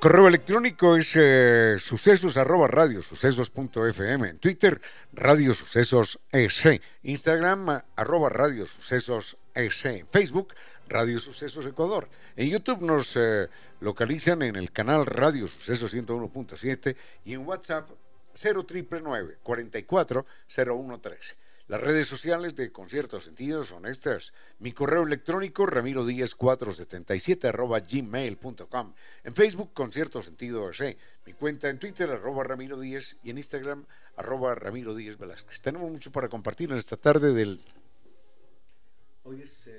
Correo electrónico es eh, sucesos arroba radio fm. En Twitter, radio sucesos EC. Instagram, arroba radio sucesos EC. Facebook, Radio Sucesos Ecuador. En YouTube nos eh, localizan en el canal Radio Sucesos 101.7 y en WhatsApp 0999 44 0113. Las redes sociales de Concierto Sentido son estas. Mi correo electrónico ramiro 477 arroba gmail.com. En Facebook Concierto Sentido AC. Mi cuenta en Twitter arroba ramiro y en Instagram arroba ramiro Velázquez. Tenemos mucho para compartir en esta tarde del... Hoy es...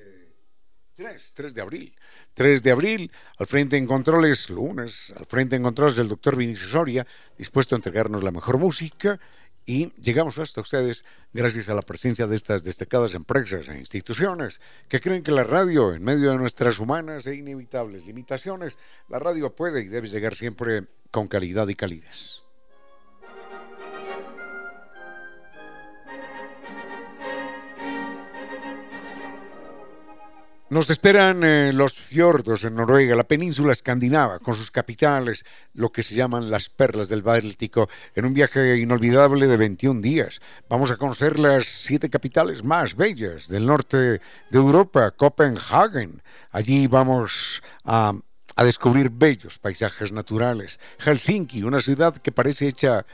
3, eh, 3 de abril. 3 de abril, al frente en controles, lunes, al frente en controles del doctor Vinicio Soria, dispuesto a entregarnos la mejor música y llegamos hasta ustedes gracias a la presencia de estas destacadas empresas e instituciones que creen que la radio, en medio de nuestras humanas e inevitables limitaciones, la radio puede y debe llegar siempre con calidad y calidez. Nos esperan eh, los fiordos en Noruega, la península escandinava, con sus capitales, lo que se llaman las perlas del Báltico, en un viaje inolvidable de 21 días. Vamos a conocer las siete capitales más bellas del norte de Europa, Copenhagen. Allí vamos a, a descubrir bellos paisajes naturales. Helsinki, una ciudad que parece hecha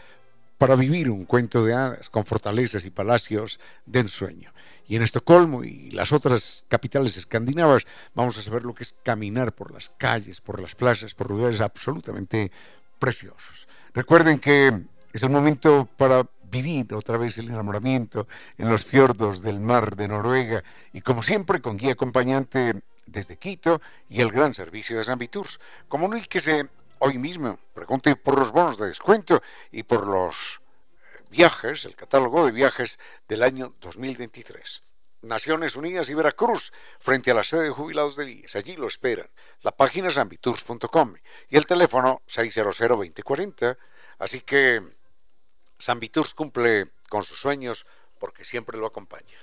para vivir un cuento de hadas, con fortalezas y palacios de ensueño y en Estocolmo y las otras capitales escandinavas vamos a saber lo que es caminar por las calles, por las plazas, por lugares absolutamente preciosos. Recuerden que es el momento para vivir otra vez el enamoramiento en los fiordos del mar de Noruega y como siempre con guía acompañante desde Quito y el gran servicio de San Viturs. Comuníquese hoy mismo, pregunte por los bonos de descuento y por los viajes, el catálogo de viajes del año 2023. Naciones Unidas y Veracruz, frente a la sede de jubilados del IES. Allí lo esperan. La página es ambitours.com y el teléfono 600-2040. Así que San cumple con sus sueños porque siempre lo acompaña.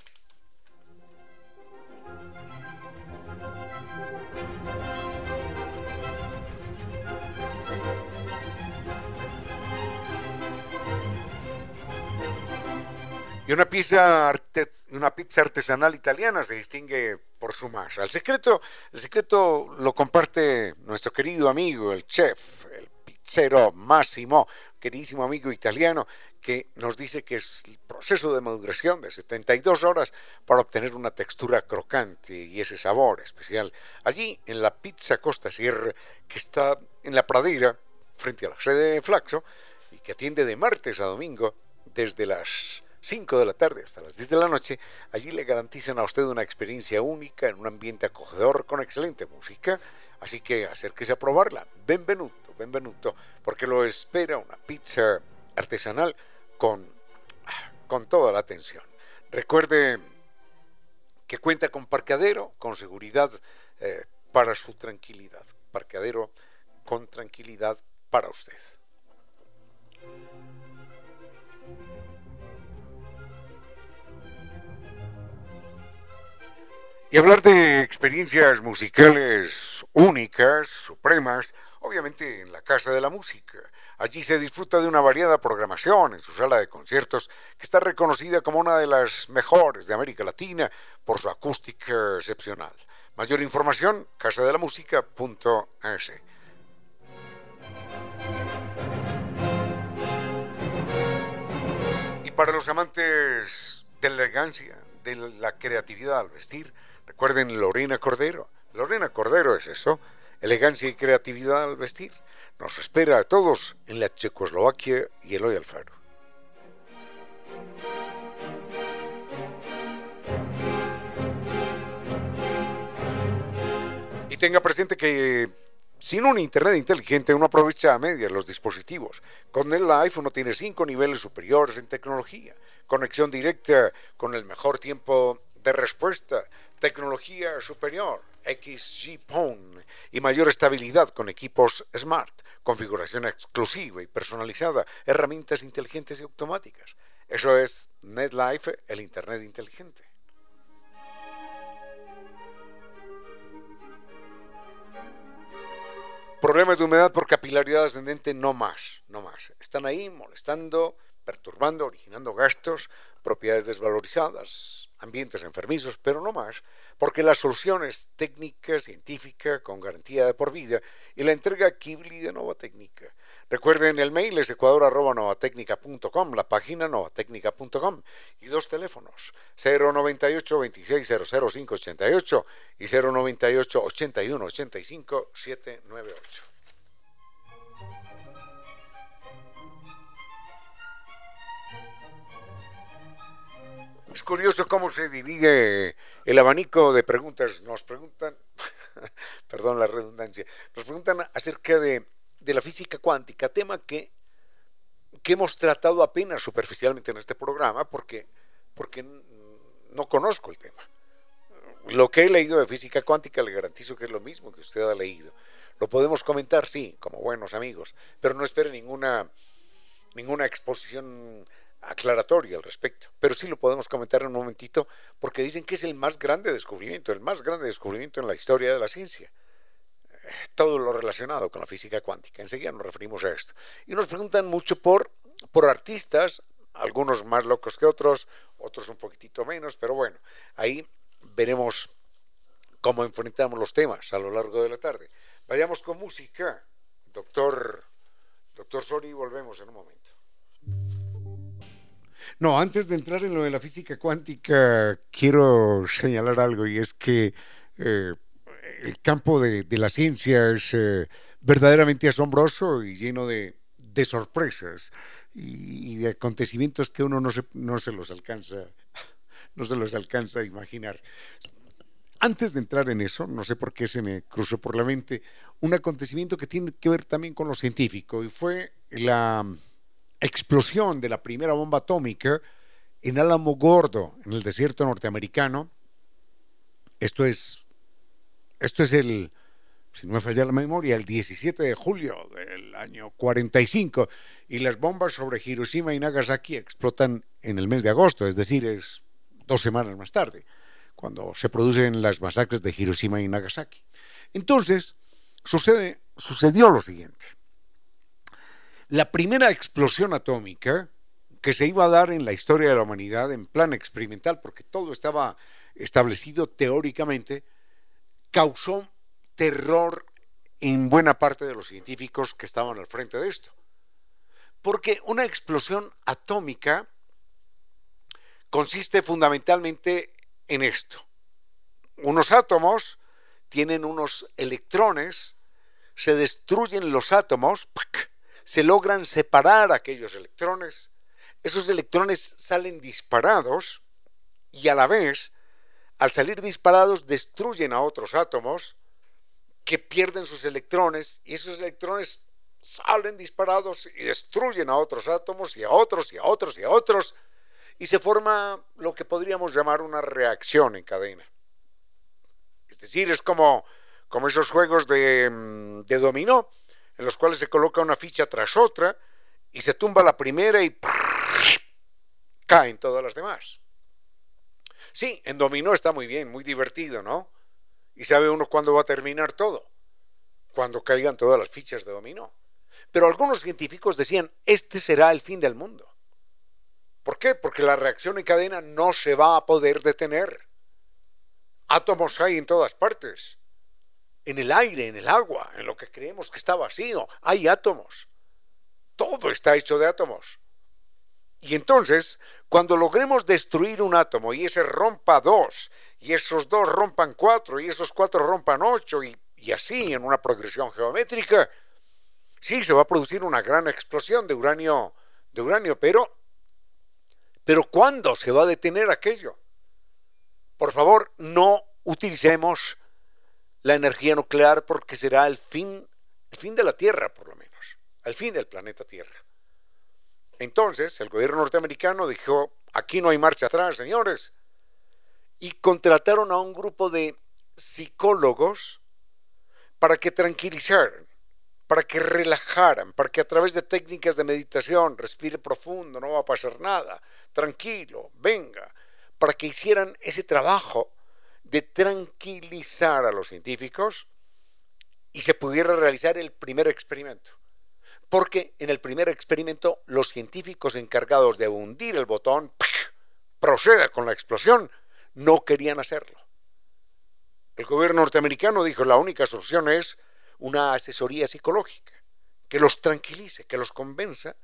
Y una pizza, una pizza artesanal italiana se distingue por su masa. El secreto, el secreto lo comparte nuestro querido amigo, el chef, el pizzero Massimo, queridísimo amigo italiano, que nos dice que es el proceso de maduración de 72 horas para obtener una textura crocante y ese sabor especial. Allí, en la Pizza Costa Sierra, que está en la pradera, frente a la sede de Flaxo, y que atiende de martes a domingo desde las 5 de la tarde hasta las 10 de la noche, allí le garantizan a usted una experiencia única en un ambiente acogedor con excelente música. Así que acérquese a probarla. Benvenuto, benvenuto, porque lo espera una pizza artesanal con, con toda la atención. Recuerde que cuenta con parqueadero, con seguridad eh, para su tranquilidad. Parqueadero con tranquilidad para usted. Y hablar de experiencias musicales únicas, supremas, obviamente en la Casa de la Música. Allí se disfruta de una variada programación en su sala de conciertos, que está reconocida como una de las mejores de América Latina por su acústica excepcional. Mayor información, casadelamusica.es. Y para los amantes de la elegancia, de la creatividad al vestir, Recuerden Lorena Cordero. Lorena Cordero es eso, elegancia y creatividad al vestir. Nos espera a todos en la Checoslovaquia y Eloy Alfaro. Y tenga presente que sin un Internet inteligente uno aprovecha a medias los dispositivos. Con el iPhone uno tiene cinco niveles superiores en tecnología, conexión directa con el mejor tiempo de respuesta, tecnología superior, XG Phone y mayor estabilidad con equipos smart, configuración exclusiva y personalizada, herramientas inteligentes y automáticas. Eso es NetLife, el Internet inteligente. Problemas de humedad por capilaridad ascendente, no más, no más. Están ahí molestando, perturbando, originando gastos, propiedades desvalorizadas, ambientes enfermizos, pero no más, porque la solución es técnica, científica, con garantía de por vida, y la entrega Kibli de Nova Técnica. Recuerden, el mail es ecuador.novatecnica.com, la página novatecnica.com y dos teléfonos, 098 2600588 y 098 81 85 798. Es curioso cómo se divide el abanico de preguntas. Nos preguntan, perdón la redundancia, nos preguntan acerca de, la física cuántica, tema que, que, hemos tratado apenas superficialmente en este programa porque, porque no conozco el tema. Lo que he leído de física cuántica le garantizo que es lo mismo que usted ha leído. Lo podemos comentar, sí, como buenos amigos, pero no espere ninguna, ninguna exposición aclaratoria al respecto, pero sí lo podemos comentar en un momentito porque dicen que es el más grande descubrimiento, el más grande descubrimiento en la historia de la ciencia. Todo lo relacionado con la física cuántica. Enseguida nos referimos a esto. Y nos preguntan mucho por, por artistas, algunos más locos que otros, otros un poquitito menos, pero bueno, ahí veremos cómo enfrentamos los temas a lo largo de la tarde. Vayamos con música. Doctor, doctor Sori, volvemos en un momento. No, antes de entrar en lo de la física cuántica, quiero señalar algo y es que eh, el campo de, la ciencia es eh, verdaderamente asombroso y lleno de, sorpresas y, de acontecimientos que uno no se, no se los alcanza, no se los alcanza a imaginar. Antes de entrar en eso, no sé por qué se me cruzó por la mente un acontecimiento que tiene que ver también con lo científico y fue la explosión de la primera bomba atómica en Álamo Gordo, en el desierto norteamericano. Esto es, esto es el, si no me falla la memoria, el 17 de julio del año 45, y las bombas sobre Hiroshima y Nagasaki explotan en el mes de agosto, es decir, es dos semanas más tarde, cuando se producen las masacres de Hiroshima y Nagasaki. Entonces, sucede, sucedió lo siguiente la primera explosión atómica que se iba a dar en la historia de la humanidad en plan experimental, porque todo estaba establecido teóricamente, causó terror en buena parte de los científicos que estaban al frente de esto. Porque una explosión atómica consiste fundamentalmente en esto. Unos átomos tienen unos electrones, se destruyen los átomos, se logran separar aquellos electrones, esos electrones salen disparados y a la vez, al salir disparados, destruyen a otros átomos que pierden sus electrones y esos electrones salen disparados y destruyen a otros átomos y a otros y a otros y a otros y se forma lo que podríamos llamar una reacción en cadena. Es decir, es como, como esos juegos de, mm, de dominó, en los cuales se coloca una ficha tras otra y se tumba la primera y caen todas las demás. Sí, en dominó está muy bien, muy divertido, ¿no? Y sabe uno cuándo va a terminar todo, cuando caigan todas las fichas de dominó. Pero algunos científicos decían, este será el fin del mundo. ¿Por qué? Porque la reacción en cadena no se va a poder detener. Átomos hay en todas partes. En el aire, en el agua, en lo que creemos que está vacío, hay átomos. Todo está hecho de átomos. Y entonces, cuando logremos destruir un átomo y ese rompa dos, y esos dos rompan cuatro, y esos cuatro rompan ocho, y, así en una progresión geométrica, sí se va a producir una gran explosión de uranio, de uranio, pero, pero ¿cuándo se va a detener aquello? Por favor, no utilicemos la energía nuclear porque será el fin, el fin de la Tierra, por lo menos, el fin del planeta Tierra. Entonces, el gobierno norteamericano dijo, aquí no hay marcha atrás, señores. Y contrataron a un grupo de psicólogos para que tranquilizaran, para que relajaran, para que a través de técnicas de meditación, respire profundo, no va a pasar nada, tranquilo, venga, para que hicieran ese trabajo de tranquilizar a los científicos y se pudiera realizar el primer experimento porque en el primer experimento los científicos encargados de hundir el botón, proceda con la explosión, no querían hacerlo. El gobierno norteamericano dijo la única solución es una asesoría psicológica, que los tranquilice, que los convenza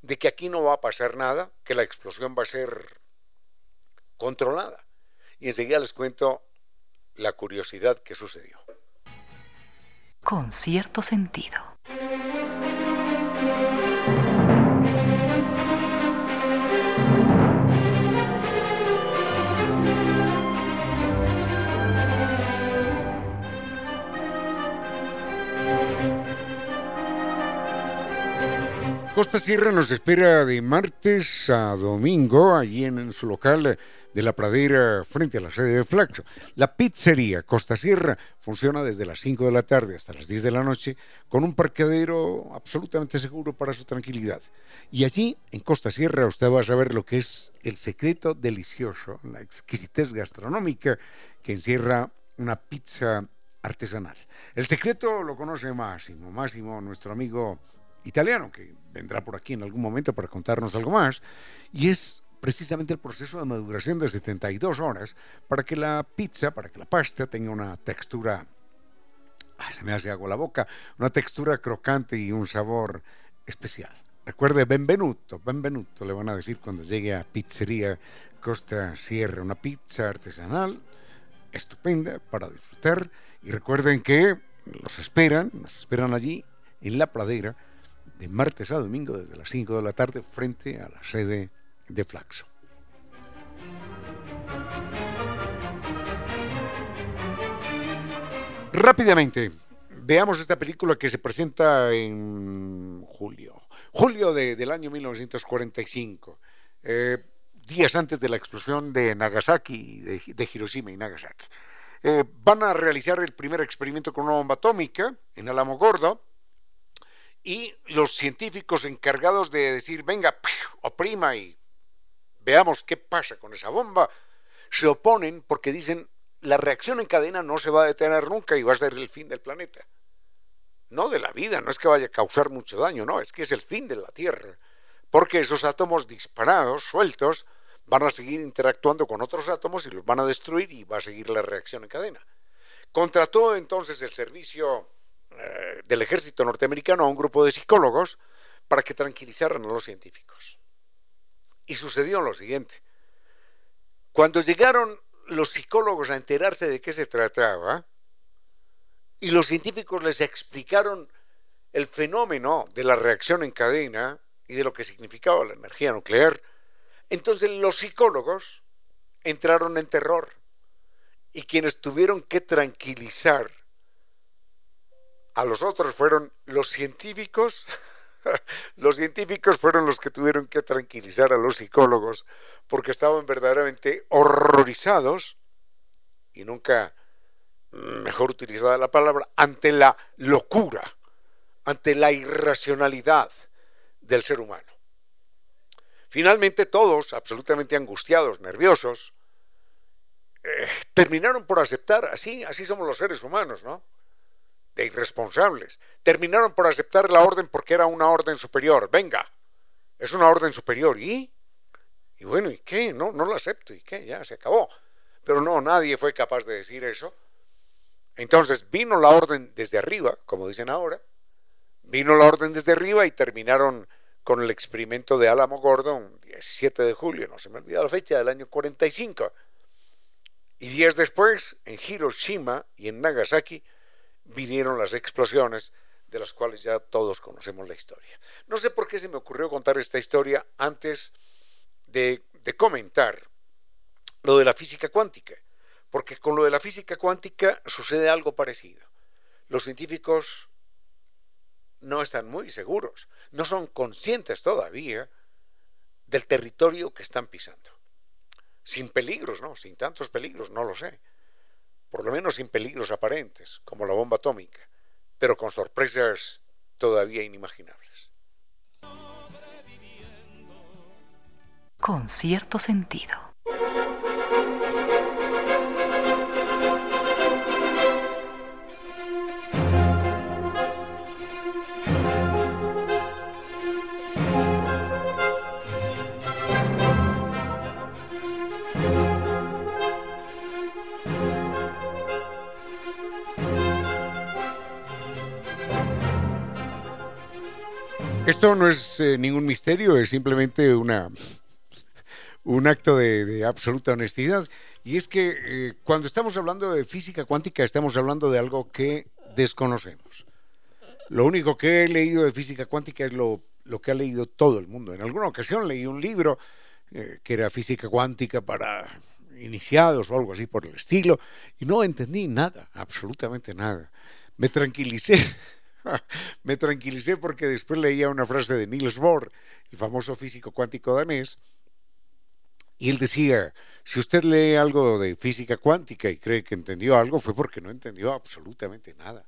de que aquí no va a pasar nada, que la explosión va a ser controlada. Y enseguida les cuento la curiosidad que sucedió. Con cierto sentido. Costa Sierra nos espera de martes a domingo allí en, su local de la pradera frente a la sede de Flaxo. La pizzería Costa Sierra funciona desde las 5 de la tarde hasta las 10 de la noche con un parqueadero absolutamente seguro para su tranquilidad. Y allí, en Costa Sierra, usted va a saber lo que es el secreto delicioso, la exquisitez gastronómica que encierra una pizza artesanal. El secreto lo conoce Máximo, Máximo, nuestro amigo italiano, que vendrá por aquí en algún momento para contarnos algo más, y es precisamente el proceso de maduración de 72 horas para que la pizza, para que la pasta tenga una textura, ah, se me hace agua la boca, una textura crocante y un sabor especial. Recuerde, benvenuto, benvenuto, le van a decir cuando llegue a Pizzería Costa Sierra, una pizza artesanal estupenda para disfrutar. Y recuerden que los esperan, nos esperan allí en la pradera de martes a domingo desde las 5 de la tarde frente a la sede de Flaxo. Rápidamente, veamos esta película que se presenta en julio, julio del año 1945, eh, días antes de la explosión de Nagasaki, de, Hiroshima y Nagasaki. Eh, van a realizar el primer experimento con una bomba atómica en Alamo Gordo y los científicos encargados de decir, venga, oprima y veamos qué pasa con esa bomba, se oponen porque dicen, la reacción en cadena no se va a detener nunca y va a ser el fin del planeta. No de la vida, no es que vaya a causar mucho daño, no, es que es el fin de la Tierra. Porque esos átomos disparados, sueltos, van a seguir interactuando con otros átomos y los van a destruir y va a seguir la reacción en cadena. Contrató entonces el servicio eh, del ejército norteamericano a un grupo de psicólogos para que tranquilizaran a los científicos. Y sucedió lo siguiente. Cuando llegaron los psicólogos a enterarse de qué se trataba, y los científicos les explicaron el fenómeno de la reacción en cadena y de lo que significaba la energía nuclear, entonces los psicólogos entraron en terror y quienes tuvieron que tranquilizar a los otros fueron los científicos los científicos fueron los que tuvieron que tranquilizar a los psicólogos porque estaban verdaderamente horrorizados, y nunca mejor utilizada la palabra, ante la locura, ante la irracionalidad del ser humano. Finalmente todos, absolutamente angustiados, nerviosos, eh, terminaron por aceptar, así, así somos los seres humanos, ¿no? De irresponsables. Terminaron por aceptar la orden porque era una orden superior. Venga, es una orden superior. ¿Y? Y bueno, ¿y qué? No, no lo acepto. ¿Y qué? Ya, se acabó. Pero no, nadie fue capaz de decir eso. Entonces vino la orden desde arriba, como dicen ahora, vino la orden desde arriba y terminaron con el experimento de Álamo Gordon, 17 de julio, no se me olvida la fecha, del año 45. Y días después, en Hiroshima y en Nagasaki, vinieron las explosiones de las cuales ya todos conocemos la historia. No sé por qué se me ocurrió contar esta historia antes de, de comentar lo de la física cuántica, porque con lo de la física cuántica sucede algo parecido. Los científicos no están muy seguros, no son conscientes todavía del territorio que están pisando. Sin peligros, ¿no? Sin tantos peligros, no lo sé. Por lo menos sin peligros aparentes, como la bomba atómica, pero con sorpresas todavía inimaginables. Con cierto sentido. Esto no es eh, ningún misterio, es simplemente una, un acto de, absoluta honestidad. Y es que eh, cuando estamos hablando de física cuántica, estamos hablando de algo que desconocemos. Lo único que he leído de física cuántica es lo, que ha leído todo el mundo. En alguna ocasión leí un libro eh, que era física cuántica para iniciados o algo así por el estilo, y no entendí nada, absolutamente nada. Me tranquilicé Me tranquilicé porque después leía una frase de Niels Bohr, el famoso físico cuántico danés, y él decía, si usted lee algo de física cuántica y cree que entendió algo, fue porque no entendió absolutamente nada.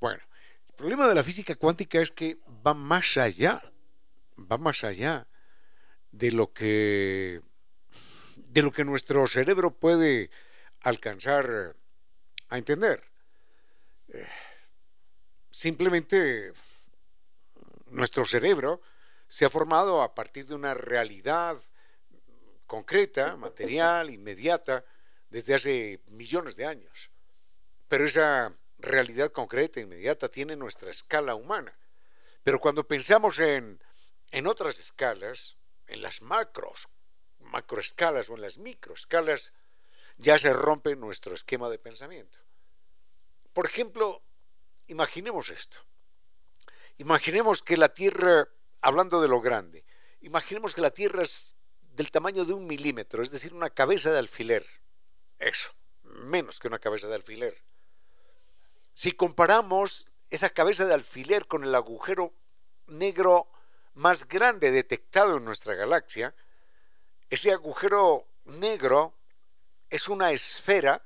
Bueno, el problema de la física cuántica es que va más allá, va más allá de lo que de lo que nuestro cerebro puede alcanzar a entender. Eh, simplemente nuestro cerebro se ha formado a partir de una realidad concreta, material, inmediata, desde hace millones de años. Pero esa realidad concreta, inmediata, tiene nuestra escala humana. Pero cuando pensamos en, en otras escalas, en las macros, macroescalas o en las microescalas, ya se rompe nuestro esquema de pensamiento. Por ejemplo, Imaginemos esto. Imaginemos que la Tierra, hablando de lo grande, imaginemos que la Tierra es del tamaño de un milímetro, es decir, una cabeza de alfiler. Eso, menos que una cabeza de alfiler. Si comparamos esa cabeza de alfiler con el agujero negro más grande detectado en nuestra galaxia, ese agujero negro es una esfera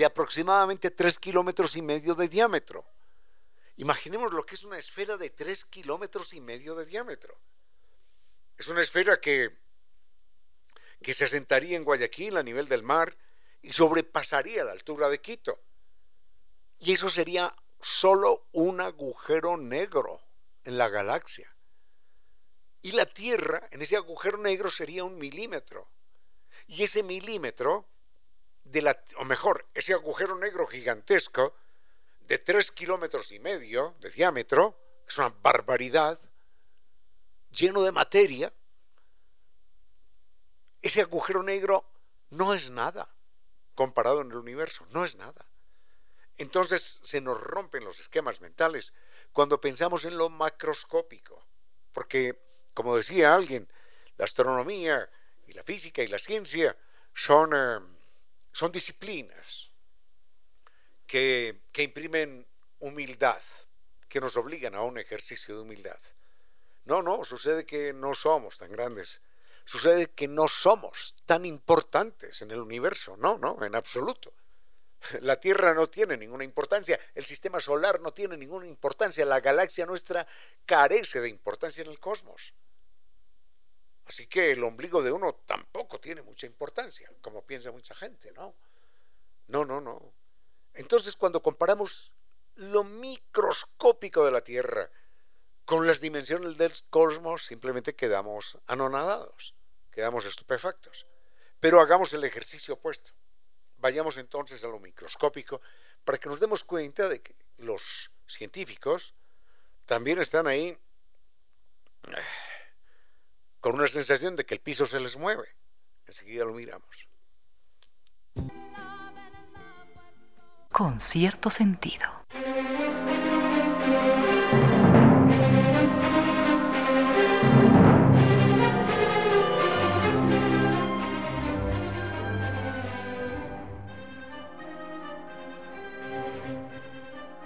de aproximadamente 3 kilómetros y medio de diámetro. Imaginemos lo que es una esfera de 3 kilómetros y medio de diámetro. Es una esfera que, que se asentaría en Guayaquil a nivel del mar y sobrepasaría la altura de Quito. Y eso sería solo un agujero negro en la galaxia. Y la Tierra en ese agujero negro sería un milímetro. Y ese milímetro o mejor, ese agujero negro gigantesco de tres kilómetros y medio de diámetro, es una barbaridad, lleno de materia, ese agujero negro no es nada comparado en el universo, no es nada. Entonces se nos rompen los esquemas mentales cuando pensamos en lo macroscópico, porque, como decía alguien, la astronomía y la física y la ciencia son eh, son disciplinas que, imprimen humildad, que nos obligan a un ejercicio de humildad. No, no, sucede que no somos tan grandes. Sucede que no somos tan importantes en el universo. No, no, en absoluto. La Tierra no tiene ninguna importancia, el sistema solar no tiene ninguna importancia, la galaxia nuestra carece de importancia en el cosmos. Así que el ombligo de uno tampoco tiene mucha importancia, como piensa mucha gente, ¿no? No, no, no. Entonces cuando comparamos lo microscópico de la Tierra con las dimensiones del cosmos, simplemente quedamos anonadados, quedamos estupefactos. Pero hagamos el ejercicio opuesto. Vayamos entonces a lo microscópico para que nos demos cuenta de que los científicos también están ahí con una sensación de que el piso se les mueve. Enseguida lo miramos. Con cierto sentido.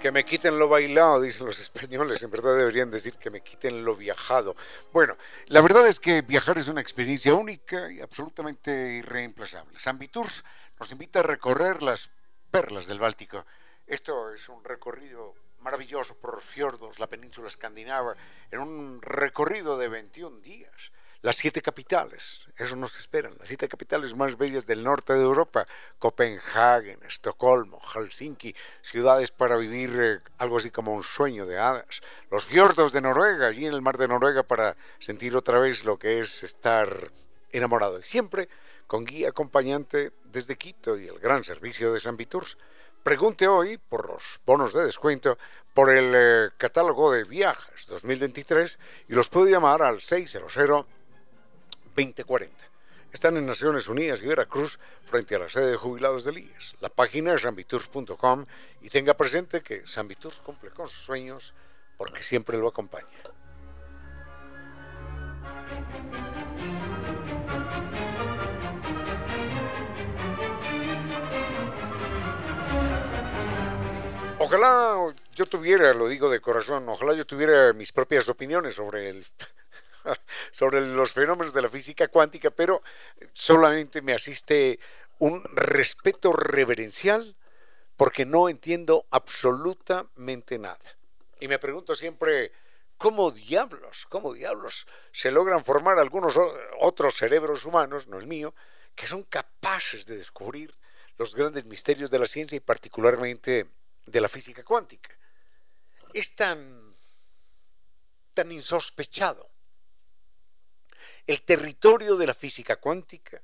Que me quiten lo bailado, dicen los españoles. En verdad deberían decir que me quiten lo viajado. Bueno, la verdad es que viajar es una experiencia única y absolutamente irreemplazable. San Viturs nos invita a recorrer las perlas del Báltico. Esto es un recorrido maravilloso por fiordos, la península escandinava, en un recorrido de 21 días las siete capitales, eso nos esperan, las siete capitales más bellas del norte de Europa, Copenhague, Estocolmo, Helsinki, ciudades para vivir eh, algo así como un sueño de hadas, los fiordos de Noruega, allí en el mar de Noruega para sentir otra vez lo que es estar enamorado, y siempre con guía acompañante desde Quito y el gran servicio de San Viturs. Pregunte hoy por los bonos de descuento por el eh, catálogo de viajes 2023 y los puede llamar al 600 2040. Están en Naciones Unidas y Veracruz frente a la sede de jubilados del IES. La página es sambitours.com y tenga presente que Sambitours cumple con sus sueños porque siempre lo acompaña. Ojalá yo tuviera, lo digo de corazón, ojalá yo tuviera mis propias opiniones sobre el sobre los fenómenos de la física cuántica, pero solamente me asiste un respeto reverencial porque no entiendo absolutamente nada. Y me pregunto siempre, ¿cómo diablos, cómo diablos se logran formar algunos otros cerebros humanos, no el mío, que son capaces de descubrir los grandes misterios de la ciencia y particularmente de la física cuántica? Es tan, tan insospechado el territorio de la física cuántica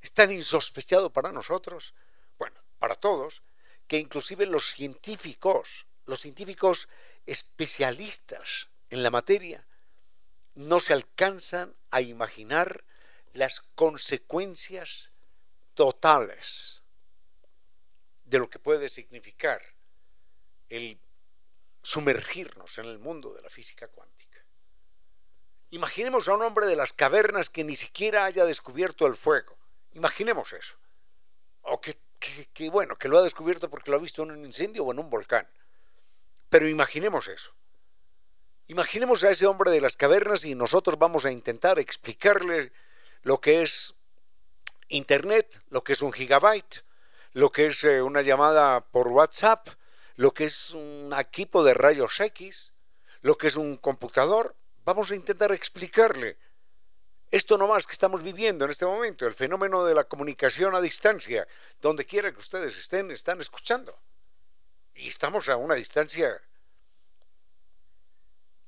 es tan insospechado para nosotros, bueno, para todos, que inclusive los científicos, los científicos especialistas en la materia, no se alcanzan a imaginar las consecuencias totales de lo que puede significar el sumergirnos en el mundo de la física cuántica. Imaginemos a un hombre de las cavernas que ni siquiera haya descubierto el fuego. Imaginemos eso. O que, bueno, que lo ha descubierto porque lo ha visto en un incendio o en un volcán. Pero imaginemos eso. Imaginemos a ese hombre de las cavernas y nosotros vamos a intentar explicarle lo que es Internet, lo que es un gigabyte, lo que es eh, una llamada por WhatsApp, lo que es un equipo de rayos X, lo que es un computador. Vamos a intentar explicarle esto nomás que estamos viviendo en este momento, el fenómeno de la comunicación a distancia, donde quiera que ustedes estén, están escuchando. Y estamos a una distancia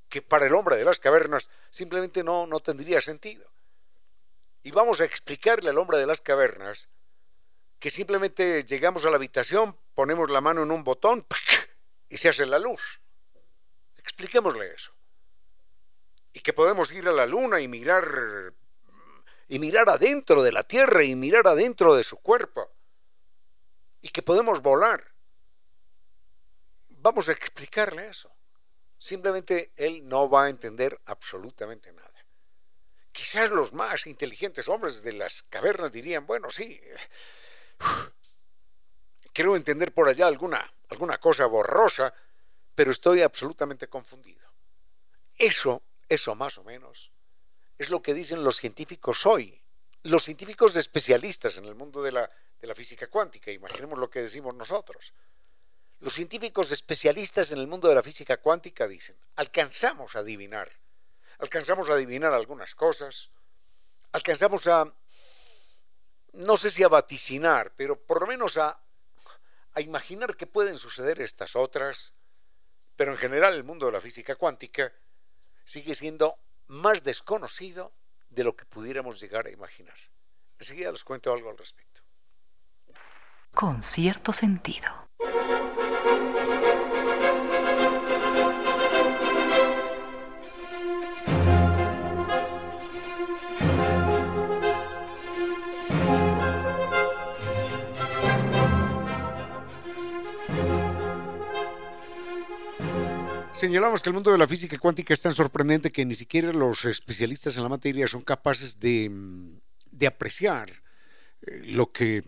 que para el hombre de las cavernas simplemente no, no tendría sentido. Y vamos a explicarle al hombre de las cavernas que simplemente llegamos a la habitación, ponemos la mano en un botón y se hace la luz. Expliquémosle eso y que podemos ir a la luna y mirar y mirar adentro de la Tierra y mirar adentro de su cuerpo y que podemos volar. Vamos a explicarle eso. Simplemente él no va a entender absolutamente nada. Quizás los más inteligentes hombres de las cavernas dirían, bueno, sí, quiero entender por allá alguna, alguna cosa borrosa, pero estoy absolutamente confundido. Eso eso más o menos, es lo que dicen los científicos hoy, los científicos especialistas en el mundo de la, de la física cuántica, imaginemos lo que decimos nosotros. Los científicos especialistas en el mundo de la física cuántica dicen, alcanzamos a adivinar, alcanzamos a adivinar algunas cosas, alcanzamos a, no sé si a vaticinar, pero por lo menos a, a imaginar que pueden suceder estas otras, pero en general el mundo de la física cuántica sigue siendo más desconocido de lo que pudiéramos llegar a imaginar. Enseguida les cuento algo al respecto. Con cierto sentido. Señalamos que el mundo de la física cuántica es tan sorprendente que ni siquiera los especialistas en la materia son capaces de, mm, apreciar eh, lo que,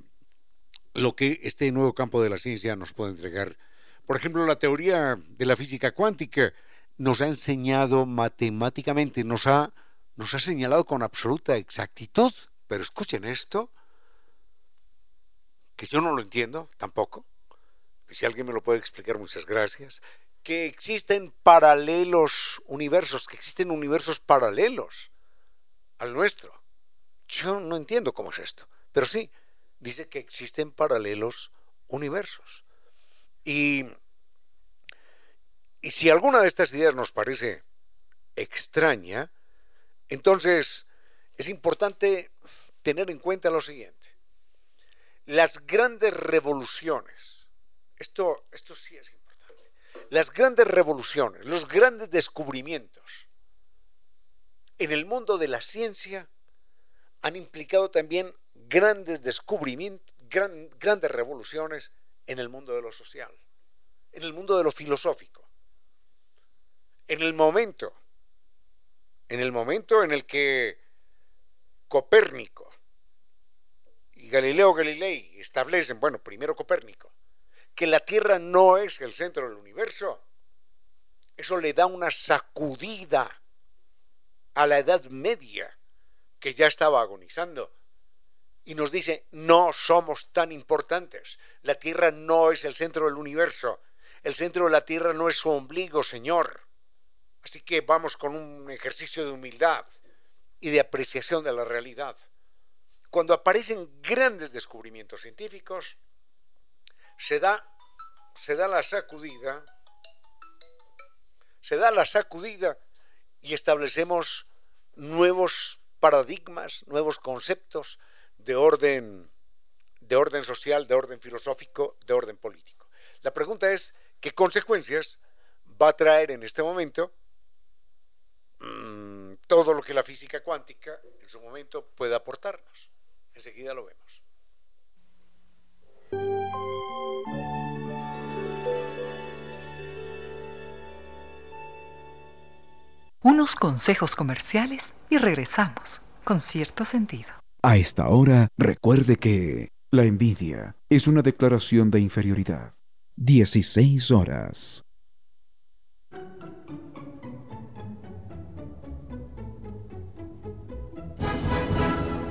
lo que este nuevo campo de la ciencia nos puede entregar. Por ejemplo, la teoría de la física cuántica nos ha enseñado matemáticamente, nos ha, nos ha señalado con absoluta exactitud, pero escuchen esto, que yo no lo entiendo tampoco, si alguien me lo puede explicar, muchas gracias que existen paralelos universos, que existen universos paralelos al nuestro. Yo no entiendo cómo es esto, pero sí, dice que existen paralelos universos. Y, y si alguna de estas ideas nos parece extraña, entonces es importante tener en cuenta lo siguiente. Las grandes revoluciones, esto, esto sí es importante las grandes revoluciones, los grandes descubrimientos en el mundo de la ciencia han implicado también grandes descubrimientos, grandes revoluciones en el mundo de lo social, en el mundo de lo filosófico. En el momento, en el momento en el que Copérnico y Galileo Galilei establecen, bueno, primero Copérnico, que la Tierra no es el centro del universo, eso le da una sacudida a la Edad Media, que ya estaba agonizando, y nos dice, no somos tan importantes, la Tierra no es el centro del universo, el centro de la Tierra no es su ombligo, Señor. Así que vamos con un ejercicio de humildad y de apreciación de la realidad. Cuando aparecen grandes descubrimientos científicos, se da, se da la sacudida, se da la sacudida y establecemos nuevos paradigmas, nuevos conceptos de orden, de orden social, de orden filosófico, de orden político. La pregunta es, ¿qué consecuencias va a traer en este momento mm, todo lo que la física cuántica en su momento puede aportarnos? Enseguida lo vemos. Unos consejos comerciales y regresamos con cierto sentido. A esta hora, recuerde que la envidia es una declaración de inferioridad. 16 horas.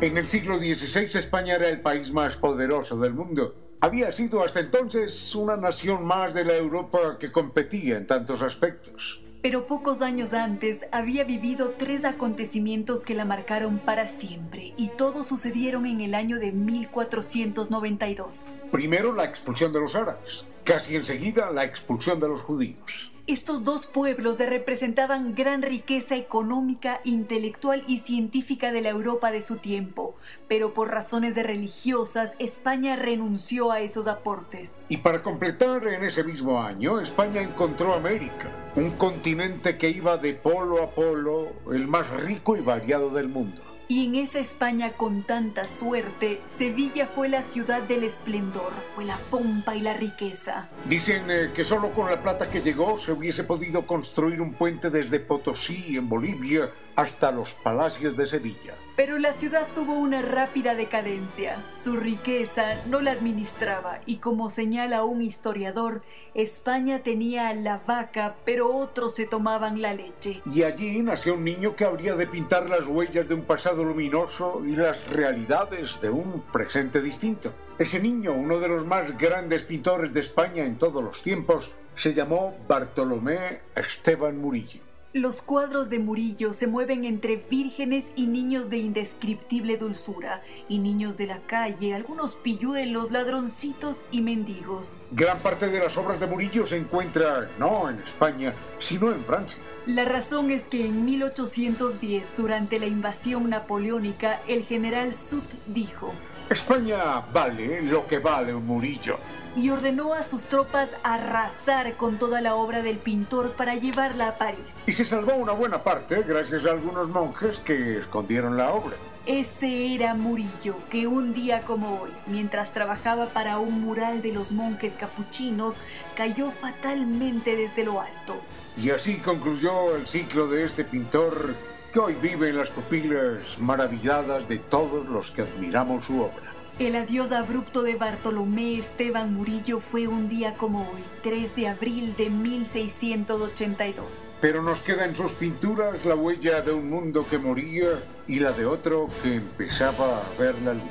En el siglo XVI España era el país más poderoso del mundo. Había sido hasta entonces una nación más de la Europa que competía en tantos aspectos pero pocos años antes había vivido tres acontecimientos que la marcaron para siempre y todos sucedieron en el año de 1492. Primero la expulsión de los árabes, casi enseguida la expulsión de los judíos. Estos dos pueblos representaban gran riqueza económica, intelectual y científica de la Europa de su tiempo, pero por razones religiosas España renunció a esos aportes. Y para completar, en ese mismo año, España encontró América, un continente que iba de polo a polo, el más rico y variado del mundo. Y en esa España con tanta suerte, Sevilla fue la ciudad del esplendor, fue la pompa y la riqueza. Dicen eh, que solo con la plata que llegó se hubiese podido construir un puente desde Potosí, en Bolivia, hasta los palacios de Sevilla. Pero la ciudad tuvo una rápida decadencia. Su riqueza no la administraba y como señala un historiador, España tenía la vaca, pero otros se tomaban la leche. Y allí nació un niño que habría de pintar las huellas de un pasado luminoso y las realidades de un presente distinto. Ese niño, uno de los más grandes pintores de España en todos los tiempos, se llamó Bartolomé Esteban Murillo. Los cuadros de Murillo se mueven entre vírgenes y niños de indescriptible dulzura, y niños de la calle, algunos pilluelos, ladroncitos y mendigos. Gran parte de las obras de Murillo se encuentra no en España, sino en Francia. La razón es que en 1810, durante la invasión napoleónica, el general Soult dijo, España vale lo que vale un Murillo y ordenó a sus tropas arrasar con toda la obra del pintor para llevarla a París. Y se salvó una buena parte gracias a algunos monjes que escondieron la obra. Ese era Murillo, que un día como hoy, mientras trabajaba para un mural de los monjes capuchinos, cayó fatalmente desde lo alto. Y así concluyó el ciclo de este pintor que hoy vive en las pupilas maravilladas de todos los que admiramos su obra. El adiós abrupto de Bartolomé Esteban Murillo fue un día como hoy, 3 de abril de 1682. Pero nos queda en sus pinturas la huella de un mundo que moría y la de otro que empezaba a ver la luz.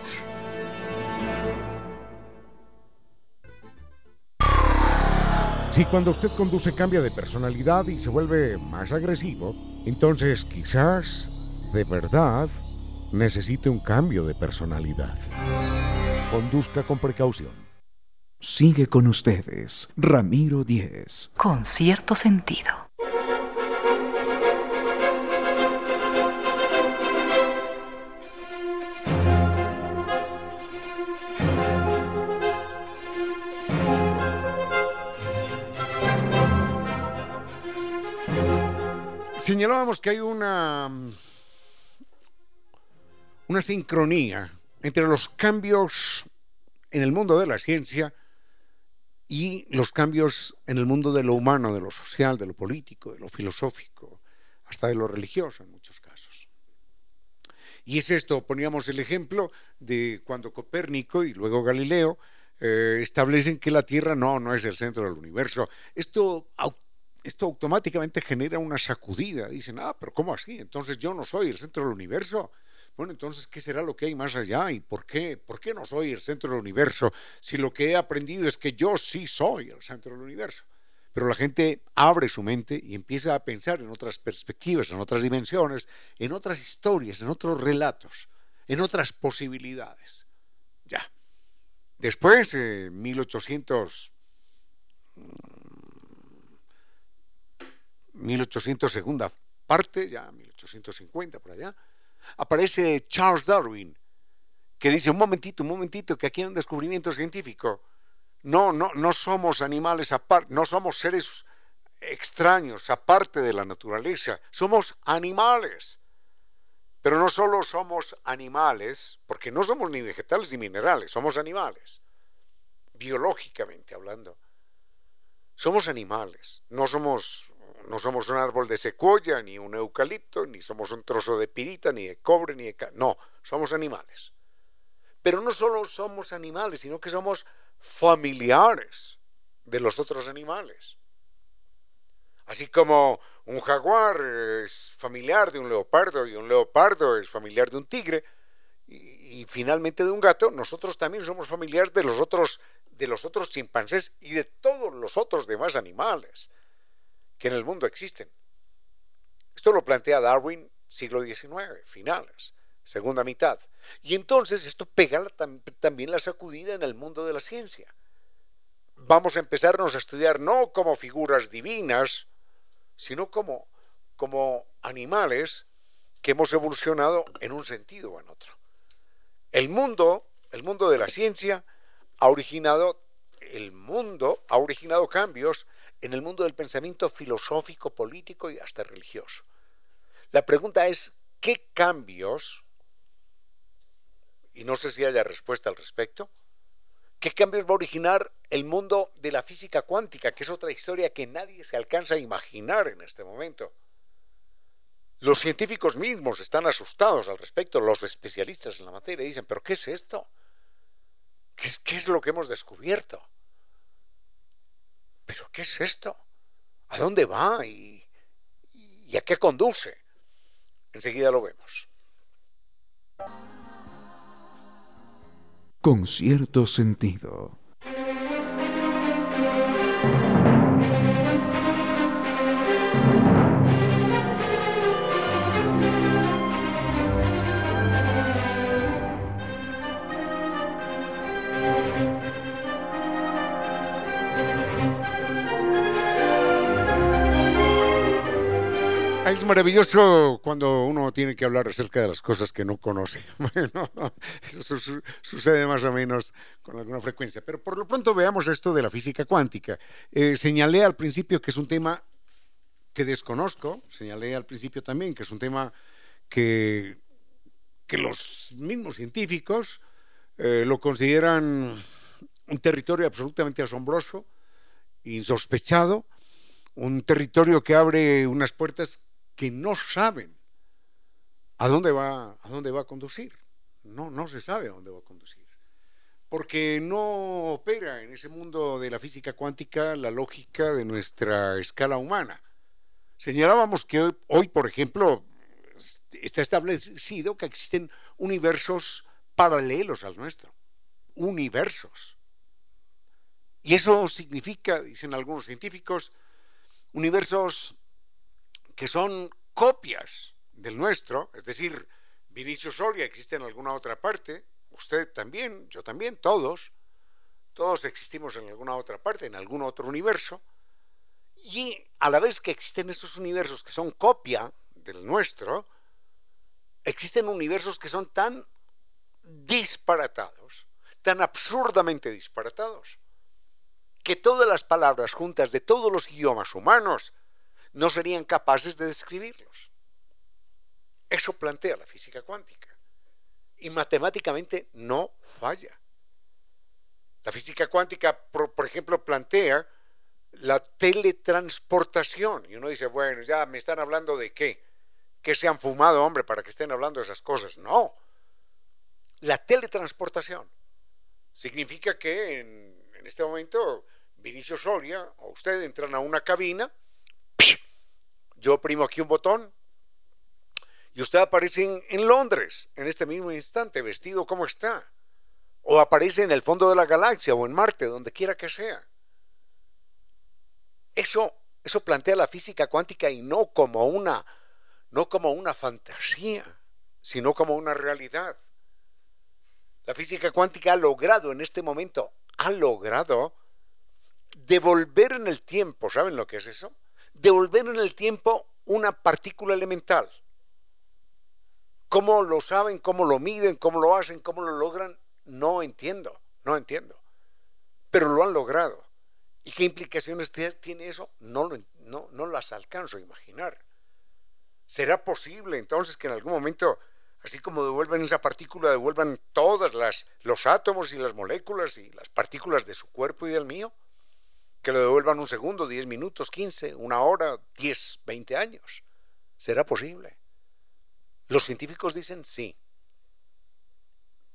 Si cuando usted conduce cambia de personalidad y se vuelve más agresivo, entonces quizás, de verdad, necesite un cambio de personalidad. Conduzca con precaución. Sigue con ustedes, Ramiro Díez. Con cierto sentido. Señalábamos que hay una una sincronía entre los cambios en el mundo de la ciencia y los cambios en el mundo de lo humano, de lo social, de lo político, de lo filosófico, hasta de lo religioso en muchos casos. Y es esto, poníamos el ejemplo de cuando Copérnico y luego Galileo eh, establecen que la Tierra no, no es el centro del universo. Esto, esto automáticamente genera una sacudida. Dicen, ah, pero ¿cómo así? Entonces yo no soy el centro del universo. Bueno, entonces, ¿qué será lo que hay más allá? ¿Y por qué? ¿Por qué no soy el centro del universo si lo que he aprendido es que yo sí soy el centro del universo? Pero la gente abre su mente y empieza a pensar en otras perspectivas, en otras dimensiones, en otras historias, en otros relatos, en otras posibilidades. Ya. Después, en 1800... 1800 segunda parte, ya 1850 por allá, aparece Charles Darwin, que dice, un momentito, un momentito, que aquí hay un descubrimiento científico. No, no, no somos animales aparte, no somos seres extraños, aparte de la naturaleza, somos animales. Pero no solo somos animales, porque no somos ni vegetales ni minerales, somos animales, biológicamente hablando. Somos animales, no somos no somos un árbol de secuoya, ni un eucalipto, ni somos un trozo de pirita, ni de cobre, ni de... No, somos animales. Pero no solo somos animales, sino que somos familiares de los otros animales. Así como un jaguar es familiar de un leopardo y un leopardo es familiar de un tigre y, y finalmente de un gato, nosotros también somos familiares de los otros de los otros chimpancés y de todos los otros demás animales que en el mundo existen. Esto lo plantea Darwin siglo XIX, finales, segunda mitad. Y entonces esto pega también la sacudida en el mundo de la ciencia. Vamos a empezarnos a estudiar no como figuras divinas, sino como, como animales que hemos evolucionado en un sentido o en otro. El mundo, el mundo de la ciencia, ha originado, el mundo ha originado cambios en el mundo del pensamiento filosófico, político y hasta religioso. La pregunta es, ¿qué cambios, y no sé si haya respuesta al respecto, qué cambios va a originar el mundo de la física cuántica, que es otra historia que nadie se alcanza a imaginar en este momento? Los científicos mismos están asustados al respecto, los especialistas en la materia dicen, pero ¿qué es esto? ¿Qué es, lo que hemos descubierto? ¿Pero qué es esto? ¿A dónde va y, a qué conduce? Enseguida lo vemos. Con cierto sentido. Es maravilloso cuando uno tiene que hablar acerca de las cosas que no conoce. Bueno, eso sucede más o menos con alguna frecuencia. Pero por lo pronto veamos esto de la física cuántica. Eh, señalé al principio que es un tema que desconozco, señalé al principio también que es un tema que, que los mismos científicos eh, lo consideran un territorio absolutamente asombroso, insospechado, un territorio que abre unas puertas que no saben a dónde va a dónde va a conducir. No, no se sabe a dónde va a conducir. Porque no opera en ese mundo de la física cuántica la lógica de nuestra escala humana. Señalábamos que hoy, hoy por ejemplo, está establecido que existen universos paralelos al nuestro. Universos. Y eso significa, dicen algunos científicos, universos que son copias del nuestro, es decir, Vinicio Soria existe en alguna otra parte, usted también, yo también, todos, todos existimos en alguna otra parte, en algún otro universo, y a la vez que existen esos universos que son copia del nuestro, existen universos que son tan disparatados, tan absurdamente disparatados, que todas las palabras juntas de todos los idiomas humanos no serían capaces de describirlos. Eso plantea la física cuántica. Y matemáticamente no falla. La física cuántica, por, ejemplo, plantea la teletransportación. Y uno dice, bueno, ya me están hablando de qué. ¿Qué se han fumado, hombre, para que estén hablando de esas cosas? No. La teletransportación significa que en, en este momento Vinicio Soria o usted entran a una cabina yo oprimo aquí un botón y usted aparece en, Londres en este mismo instante, vestido como está. O aparece en el fondo de la galaxia o en Marte, donde quiera que sea. Eso, eso plantea la física cuántica y no como una, no como una fantasía, sino como una realidad. La física cuántica ha logrado en este momento, ha logrado devolver en el tiempo, ¿saben lo que es eso? Devolver en el tiempo una partícula elemental. ¿Cómo lo saben? ¿Cómo lo miden? ¿Cómo lo hacen? ¿Cómo lo logran? No entiendo, no entiendo. Pero lo han logrado. ¿Y qué implicaciones tiene eso? No, no, no las alcanzo a imaginar. ¿Será posible entonces que en algún momento, así como devuelven esa partícula, devuelvan todas las los átomos y las moléculas y las partículas de su cuerpo y del mío? Que lo devuelvan un segundo, 10 minutos, 15, una hora, 10, 20 años. ¿Será posible? Los científicos dicen sí.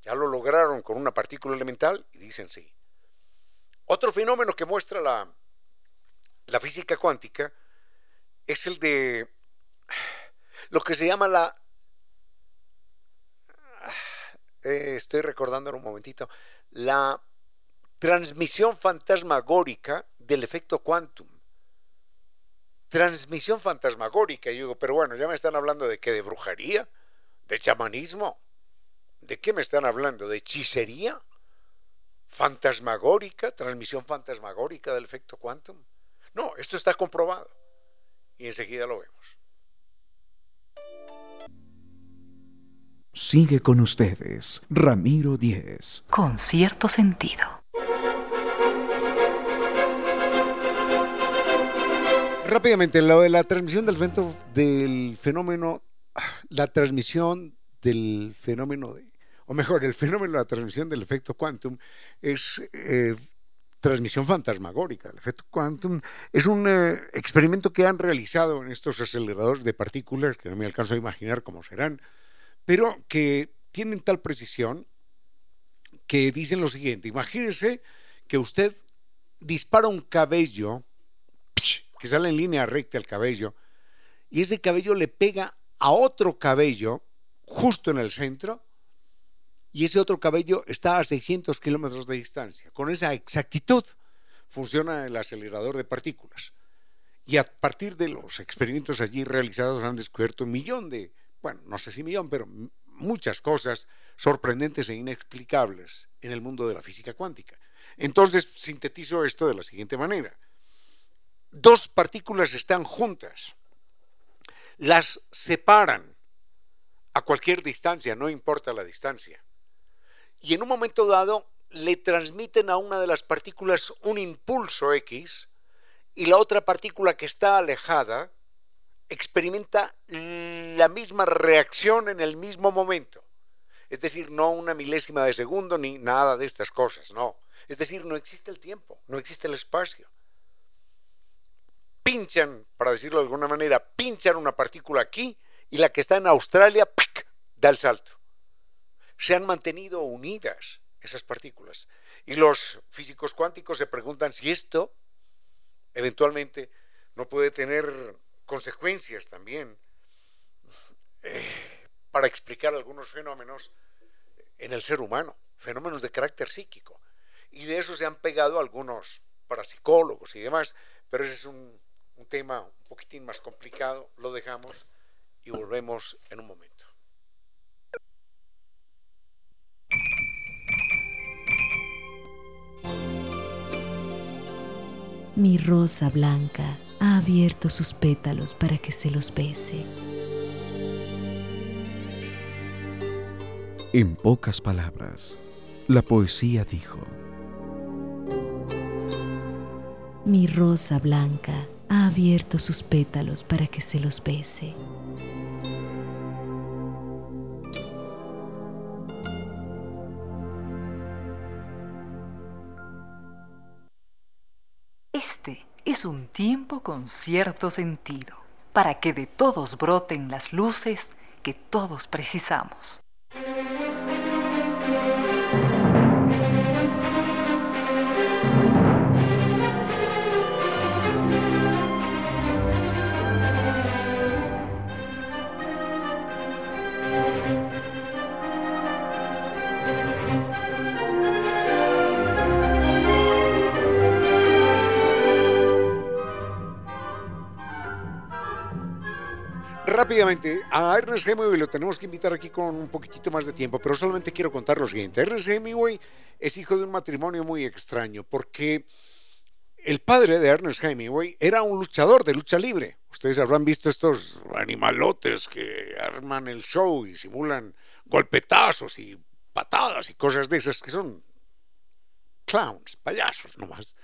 Ya lo lograron con una partícula elemental y dicen sí. Otro fenómeno que muestra la, la física cuántica es el de lo que se llama la... Eh, estoy recordando en un momentito. La transmisión fantasmagórica del efecto quantum. Transmisión fantasmagórica. Y yo digo, pero bueno, ya me están hablando de qué, de brujería, de chamanismo. ¿De qué me están hablando? ¿De hechicería? ¿Fantasmagórica? ¿Transmisión fantasmagórica del efecto quantum? No, esto está comprobado. Y enseguida lo vemos. Sigue con ustedes, Ramiro Díez. Con cierto sentido. Rápidamente, lo de la transmisión del, del fenómeno, la transmisión del fenómeno, de, o mejor, el fenómeno de la transmisión del efecto quantum es, eh, transmisión fantasmagórica. El efecto quantum es un eh, experimento que han realizado en estos aceleradores de partículas, que no me alcanzo a imaginar cómo serán, pero que tienen tal precisión que dicen lo siguiente, imagínense que usted dispara un cabello, que sale en línea recta el cabello, y ese cabello le pega a otro cabello justo en el centro, y ese otro cabello está a 600 kilómetros de distancia. Con esa exactitud funciona el acelerador de partículas. Y a partir de los experimentos allí realizados han descubierto un millón de, bueno, no sé si millón, pero muchas cosas sorprendentes e inexplicables en el mundo de la física cuántica. Entonces sintetizo esto de la siguiente manera. Dos partículas están juntas, las separan a cualquier distancia, no importa la distancia y en un momento dado le transmiten a una de las partículas un impulso X y la otra partícula que está alejada experimenta la misma reacción en el mismo momento. Es decir, no una milésima de segundo ni nada de estas cosas, no. Es decir, no existe el tiempo, no existe el espacio. Pinchan, para decirlo de alguna manera, pinchan una partícula aquí y la que está en Australia ¡pic! da el salto se han mantenido unidas esas partículas. Y los físicos cuánticos se preguntan si esto eventualmente no puede tener consecuencias también eh, para explicar algunos fenómenos en el ser humano, fenómenos de carácter psíquico. Y de eso se han pegado algunos parapsicólogos y demás, pero ese es un, un tema un poquitín más complicado, lo dejamos y volvemos en un momento. Mi rosa blanca ha abierto sus pétalos para que se los bese. En pocas palabras, la poesía dijo, Mi rosa blanca ha abierto sus pétalos para que se los bese. es un tiempo con cierto sentido, para que de todos broten las luces que todos precisamos. Rápidamente, a Ernest Hemingway lo tenemos que invitar aquí con un poquitito más de tiempo, pero solamente quiero contar lo siguiente. Ernest Hemingway es hijo de un matrimonio muy extraño, porque el padre de Ernest Hemingway era un luchador de lucha libre. Ustedes habrán visto estos animalotes que arman el show y simulan golpetazos y patadas y cosas de esas que son clowns, payasos nomás.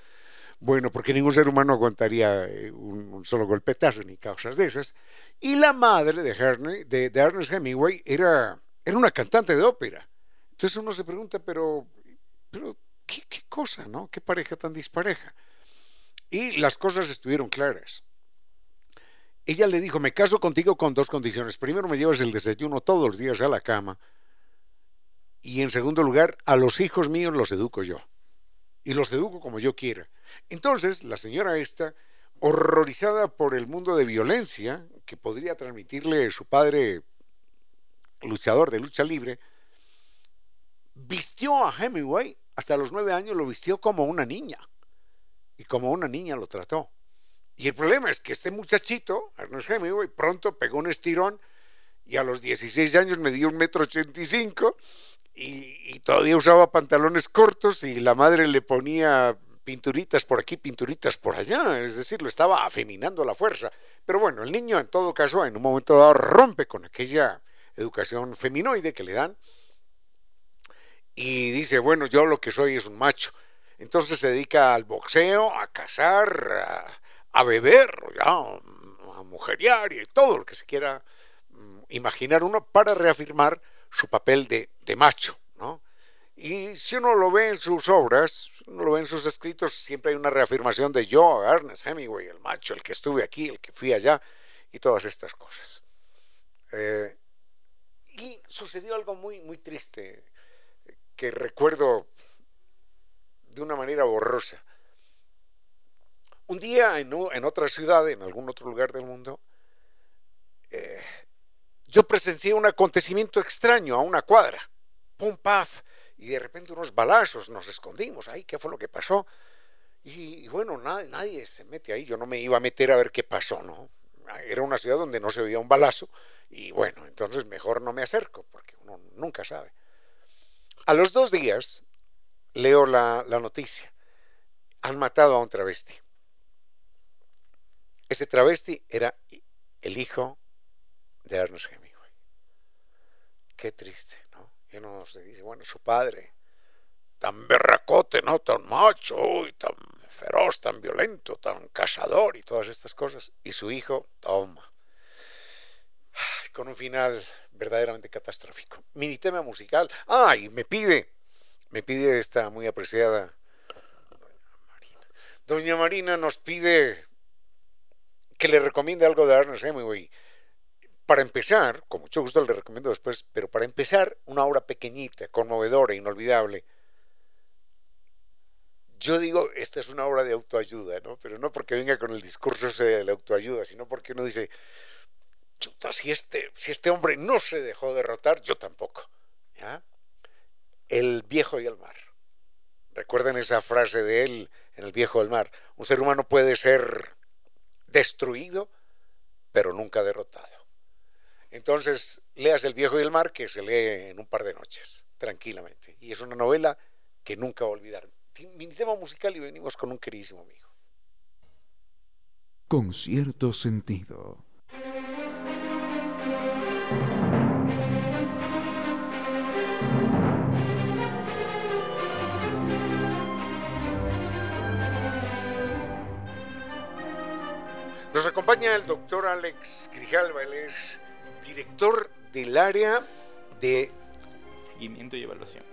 Bueno, porque ningún ser humano aguantaría eh, un, solo golpetazo ni causas de esas. Y la madre de, de, Ernest Hemingway era, era una cantante de ópera. Entonces uno se pregunta, pero, pero ¿qué, ¿qué cosa, no? ¿Qué pareja tan dispareja? Y las cosas estuvieron claras. Ella le dijo, me caso contigo con dos condiciones. Primero, me llevas el desayuno todos los días a la cama. Y en segundo lugar, a los hijos míos los educo yo y los educo como yo quiera. Entonces, la señora esta, horrorizada por el mundo de violencia que podría transmitirle su padre luchador de lucha libre, vistió a Hemingway, hasta los nueve años lo vistió como una niña, y como una niña lo trató. Y el problema es que este muchachito, Ernest Hemingway, pronto pegó un estirón y a los 16 años me dio un metro ochenta y cinco y, todavía usaba pantalones cortos y la madre le ponía pinturitas por aquí, pinturitas por allá, es decir, lo estaba afeminando a la fuerza. Pero bueno, el niño en todo caso en un momento dado rompe con aquella educación feminoide que le dan y dice, bueno, yo lo que soy es un macho. Entonces se dedica al boxeo, a cazar, a, beber, a mujeriar y todo lo que se quiera mm, imaginar uno para reafirmar su papel de, macho, ¿no? Y si uno lo ve en sus obras, uno lo ve en sus escritos, siempre hay una reafirmación de yo, Ernest Hemingway, el macho, el que estuve aquí, el que fui allá, y todas estas cosas. Eh, y sucedió algo muy, muy triste, que recuerdo de una manera borrosa. Un día en, otra ciudad, en algún otro lugar del mundo, eh, yo presencié un acontecimiento extraño a una cuadra. Pum, paf. Y de repente unos balazos, nos escondimos ahí, ¿qué fue lo que pasó? Y, bueno, nadie, se mete ahí, yo no me iba a meter a ver qué pasó, ¿no? Era una ciudad donde no se oía un balazo y bueno, entonces mejor no me acerco, porque uno nunca sabe. A los dos días leo la, noticia. Han matado a un travesti. Ese travesti era el hijo de Ernest Hemingway. Qué triste. Y uno se dice, bueno, su padre, tan berracote, ¿no? Tan macho, tan feroz, tan violento, tan cazador y todas estas cosas. Y su hijo, toma. Con un final verdaderamente catastrófico. Mini tema musical. Ah, y me pide me pide esta muy apreciada Doña Marina nos pide que le recomiende algo de Ernest Hemingway. Para empezar, con mucho gusto le recomiendo después, pero para empezar, una obra pequeñita, conmovedora, inolvidable. Yo digo, esta es una obra de autoayuda, ¿no? Pero no porque venga con el discurso ese de la autoayuda, sino porque uno dice, chuta, si este, si este hombre no se dejó derrotar, yo tampoco. El viejo y el mar. Recuerden esa frase de él en el viejo del mar. Un ser humano puede ser destruido, pero nunca derrotado. Entonces, leas El viejo y el mar, que se lee en un par de noches, tranquilamente. Y es una novela que nunca va a olvidar. Mi tema musical y venimos con un queridísimo amigo. Con cierto sentido. Nos acompaña el doctor Alex Grijalva, él es director del área de... Seguimiento y evaluación.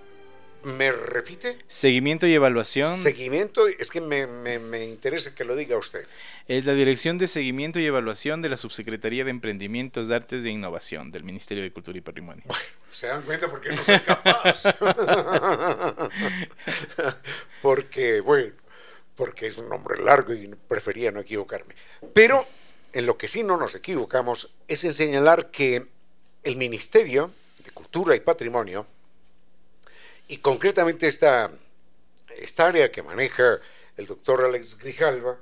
¿Me repite? Seguimiento y evaluación. Seguimiento, es que me, me, interesa que lo diga usted. Es la Dirección de Seguimiento y Evaluación de la Subsecretaría de Emprendimientos de Artes e Innovación del Ministerio de Cultura y Patrimonio. Bueno, se dan cuenta porque no soy capaz. porque, bueno, porque es un nombre largo y prefería no equivocarme. Pero en lo que sí no nos equivocamos es en señalar que el Ministerio de Cultura y Patrimonio, y concretamente esta, esta área que maneja el doctor Alex Grijalva,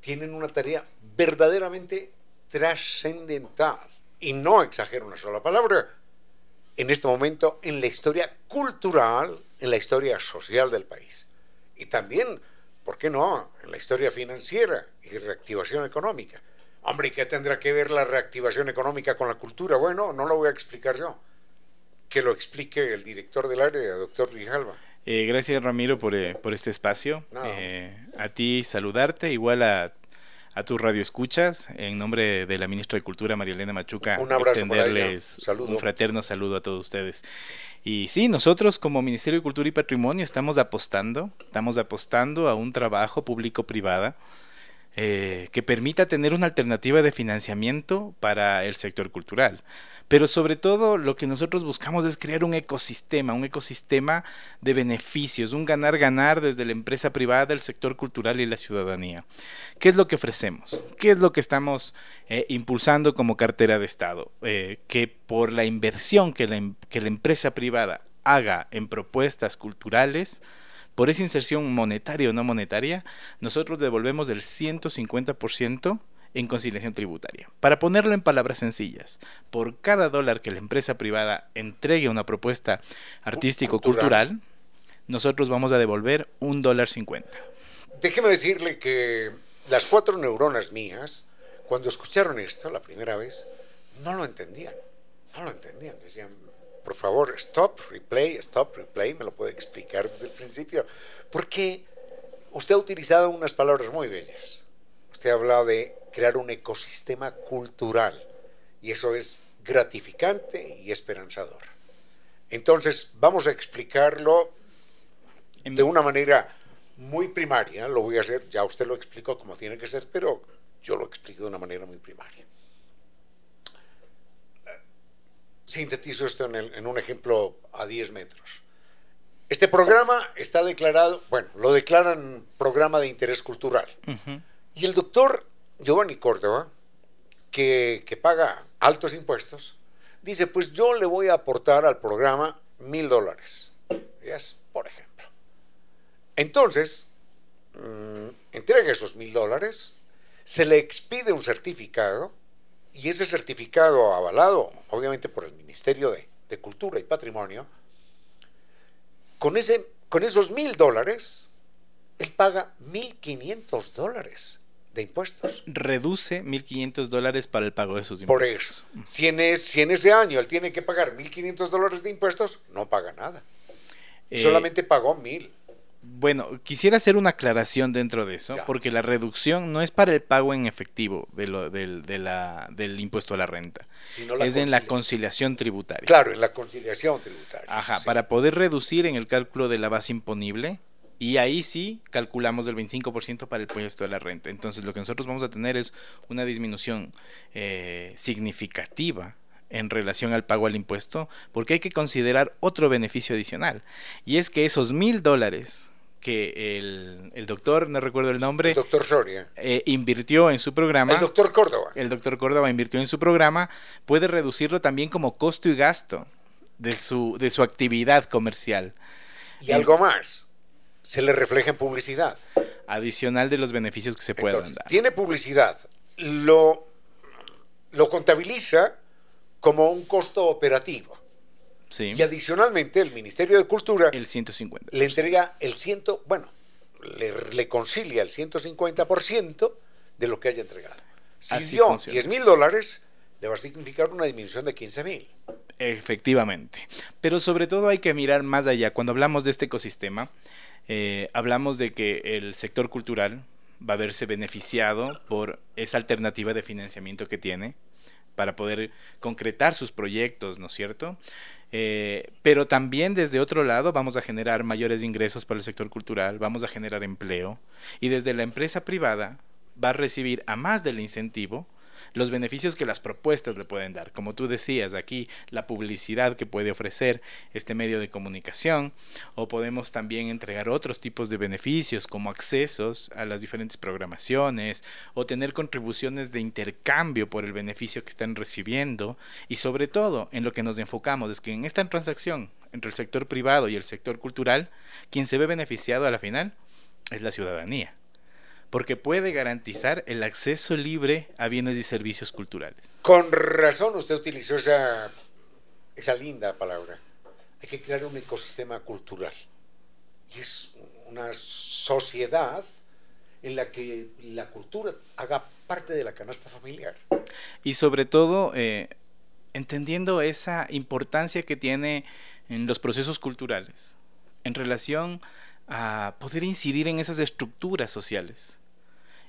tienen una tarea verdaderamente trascendental, y no exagero una sola palabra, en este momento en la historia cultural, en la historia social del país. Y también ¿por qué no? En la historia financiera y reactivación económica. Hombre, ¿y qué tendrá que ver la reactivación económica con la cultura? Bueno, no lo voy a explicar yo. Que lo explique el director del área, doctor Rijalba. Eh, gracias, Ramiro, por, eh, por este espacio. Eh, a ti saludarte, igual a, a tu radio escuchas, en nombre de la ministra de Cultura, María Elena Machuca, un extenderles un fraterno saludo a todos ustedes. Y sí, nosotros como Ministerio de Cultura y Patrimonio estamos apostando, estamos apostando a un trabajo público-privada eh, que permita tener una alternativa de financiamiento para el sector cultural. Pero sobre todo lo que nosotros buscamos es crear un ecosistema, un ecosistema de beneficios, un ganar-ganar desde la empresa privada, el sector cultural y la ciudadanía. ¿Qué es lo que ofrecemos? ¿Qué es lo que estamos eh, impulsando como cartera de Estado? Eh, que por la inversión em, que la empresa privada haga en propuestas culturales, por esa inserción monetaria o no monetaria, nosotros devolvemos el 150% en conciliación tributaria. Para ponerlo en palabras sencillas, por cada dólar que la empresa privada entregue una propuesta artístico-cultural, nosotros vamos a devolver un dólar cincuenta. Déjeme decirle que las cuatro neuronas mías, cuando escucharon esto la primera vez, no lo entendían. No lo entendían. Decían, por favor, stop, replay, stop, replay, me lo puede explicar desde el principio. Porque usted ha utilizado unas palabras muy bellas. Usted ha hablado de crear un ecosistema cultural y eso es gratificante y esperanzador. Entonces, vamos a explicarlo de una manera muy primaria. Lo voy a hacer, ya usted lo explicó como tiene que ser, pero yo lo explico de una manera muy primaria. Sintetizo esto en, el- en un ejemplo a 10 metros. Este programa está declarado, bueno, lo declaran programa de interés cultural. Ujú. Y el doctor Giovanni Córdoba, que, que paga altos impuestos, dice, pues yo le voy a aportar al programa mil dólares. ¿Yes? Por ejemplo. Entonces, mm, entrega esos mil dólares, se le expide un certificado, y ese certificado avalado, obviamente, por el Ministerio de, de Cultura y Patrimonio, con, ese, con esos mil dólares, él paga mil quinientos dólares de impuestos. Reduce 1.500 dólares para el pago de sus Por impuestos. eso, si en, es- si en ese año él tiene que pagar 1.500 dólares de impuestos, no paga nada. Eh, Solamente pagó 1.000. Bueno, quisiera hacer una aclaración dentro de eso, Ya. porque la reducción no es para el pago en efectivo de lo- del, de la- del impuesto a la renta, sino la es en la concilia- conciliación tributaria. Claro, en la conciliación tributaria. Ajá, sí. para poder reducir en el cálculo de la base imponible, y ahí sí calculamos el 25% para el impuesto a la renta. Entonces, lo que nosotros vamos a tener es una disminución eh, significativa en relación al pago al impuesto, porque hay que considerar otro beneficio adicional, y es que esos mil dólares que el, el doctor, no recuerdo el nombre, El doctor Soria. eh, invirtió en su programa, El doctor Córdoba. el doctor Córdoba invirtió en su programa, puede reducirlo también como costo y gasto de su, de su actividad comercial, Y algo más. Se le refleja en publicidad. adicional de los beneficios que se puedan Entonces, dar. tiene publicidad. Lo, lo contabiliza como un costo operativo. Sí, Y adicionalmente el Ministerio de Cultura el 150. le entrega el ciento, bueno, le, le concilia el 150% de lo que haya entregado. Si Así dio funciona. 10 mil dólares, le va a significar una disminución de 15 mil. Efectivamente. Pero sobre todo hay que mirar más allá. Cuando hablamos de este ecosistema, eh, hablamos de que el sector cultural va a verse beneficiado por esa alternativa de financiamiento que tiene para poder concretar sus proyectos, ¿no es cierto? Eh, pero también desde otro lado vamos a generar mayores ingresos para el sector cultural, vamos a generar empleo y desde la empresa privada va a recibir a más del incentivo los beneficios que las propuestas le pueden dar. Como tú decías, aquí la publicidad que puede ofrecer este medio de comunicación, o podemos también entregar otros tipos de beneficios como accesos a las diferentes programaciones, o tener contribuciones de intercambio por el beneficio que están recibiendo, y sobre todo en lo que nos enfocamos es que en esta transacción entre el sector privado y el sector cultural, quien se ve beneficiado a la final es la ciudadanía porque puede garantizar el acceso libre a bienes y servicios culturales. Con razón usted utilizó esa, esa linda palabra. Hay que crear un ecosistema cultural. Y es una sociedad en la que la cultura haga parte de la canasta familiar. Y sobre todo, eh, entendiendo esa importancia que tiene en los procesos culturales, en relación a poder incidir en esas estructuras sociales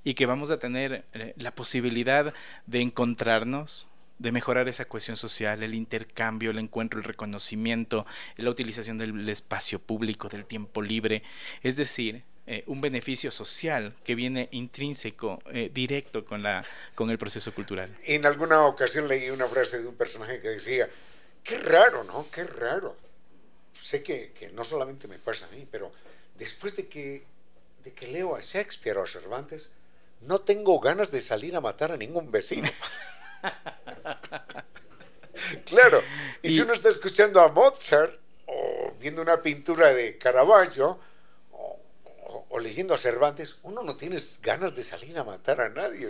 y que vamos a tener eh, la posibilidad de encontrarnos, de mejorar esa cohesión social, el intercambio, el encuentro, el reconocimiento, la utilización del espacio público, del tiempo libre, es decir, eh, un beneficio social que viene intrínseco, eh, directo con, la, con el proceso cultural. En alguna ocasión leí una frase de un personaje que decía, qué raro, ¿no? Qué raro. Sé que, que no solamente me pasa a mí, pero después de que, de que leo a Shakespeare o a Cervantes, no tengo ganas de salir a matar a ningún vecino. claro, y, si uno está escuchando a Mozart o viendo una pintura de Caravaggio o- o leyendo a Cervantes, uno no tiene ganas de salir a matar a nadie.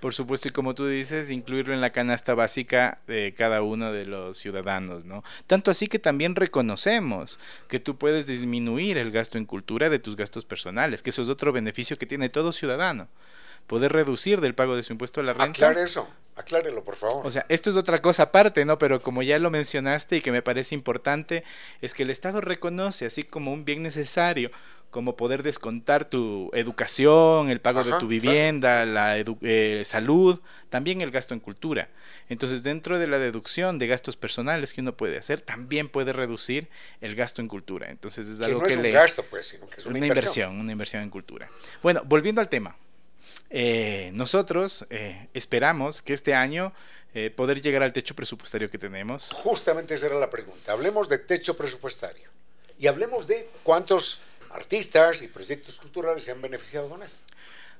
Por supuesto, y como tú dices, incluirlo en la canasta básica de cada uno de los ciudadanos, ¿no? Tanto así que también reconocemos que tú puedes disminuir el gasto en cultura de tus gastos personales, que eso es otro beneficio que tiene todo ciudadano. Poder reducir del pago de su impuesto a la renta. Aclare eso, aclárelo, por favor. O sea, esto es otra cosa aparte, ¿no? Pero como ya lo mencionaste y que me parece importante, es que el Estado reconoce, así como un bien necesario, como poder descontar tu educación, el pago de tu vivienda, la edu- eh, salud, también el gasto en cultura. Entonces, dentro de la deducción de gastos personales que uno puede hacer, también puede reducir el gasto en cultura. Entonces, es Que algo no que es un le... gasto, pues, sino que es una, una inversión, una inversión en cultura. Bueno, volviendo al tema. Eh, nosotros eh, esperamos que este año eh, poder llegar al techo presupuestario que tenemos. Justamente esa era la pregunta. Hablemos de techo presupuestario y hablemos de cuántos artistas y proyectos culturales se han beneficiado con esto.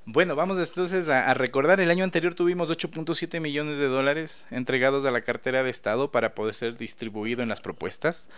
Bueno, vamos entonces a, a recordar, el año anterior tuvimos 8.7 millones de dólares entregados a la cartera de Estado para poder ser distribuido en las propuestas.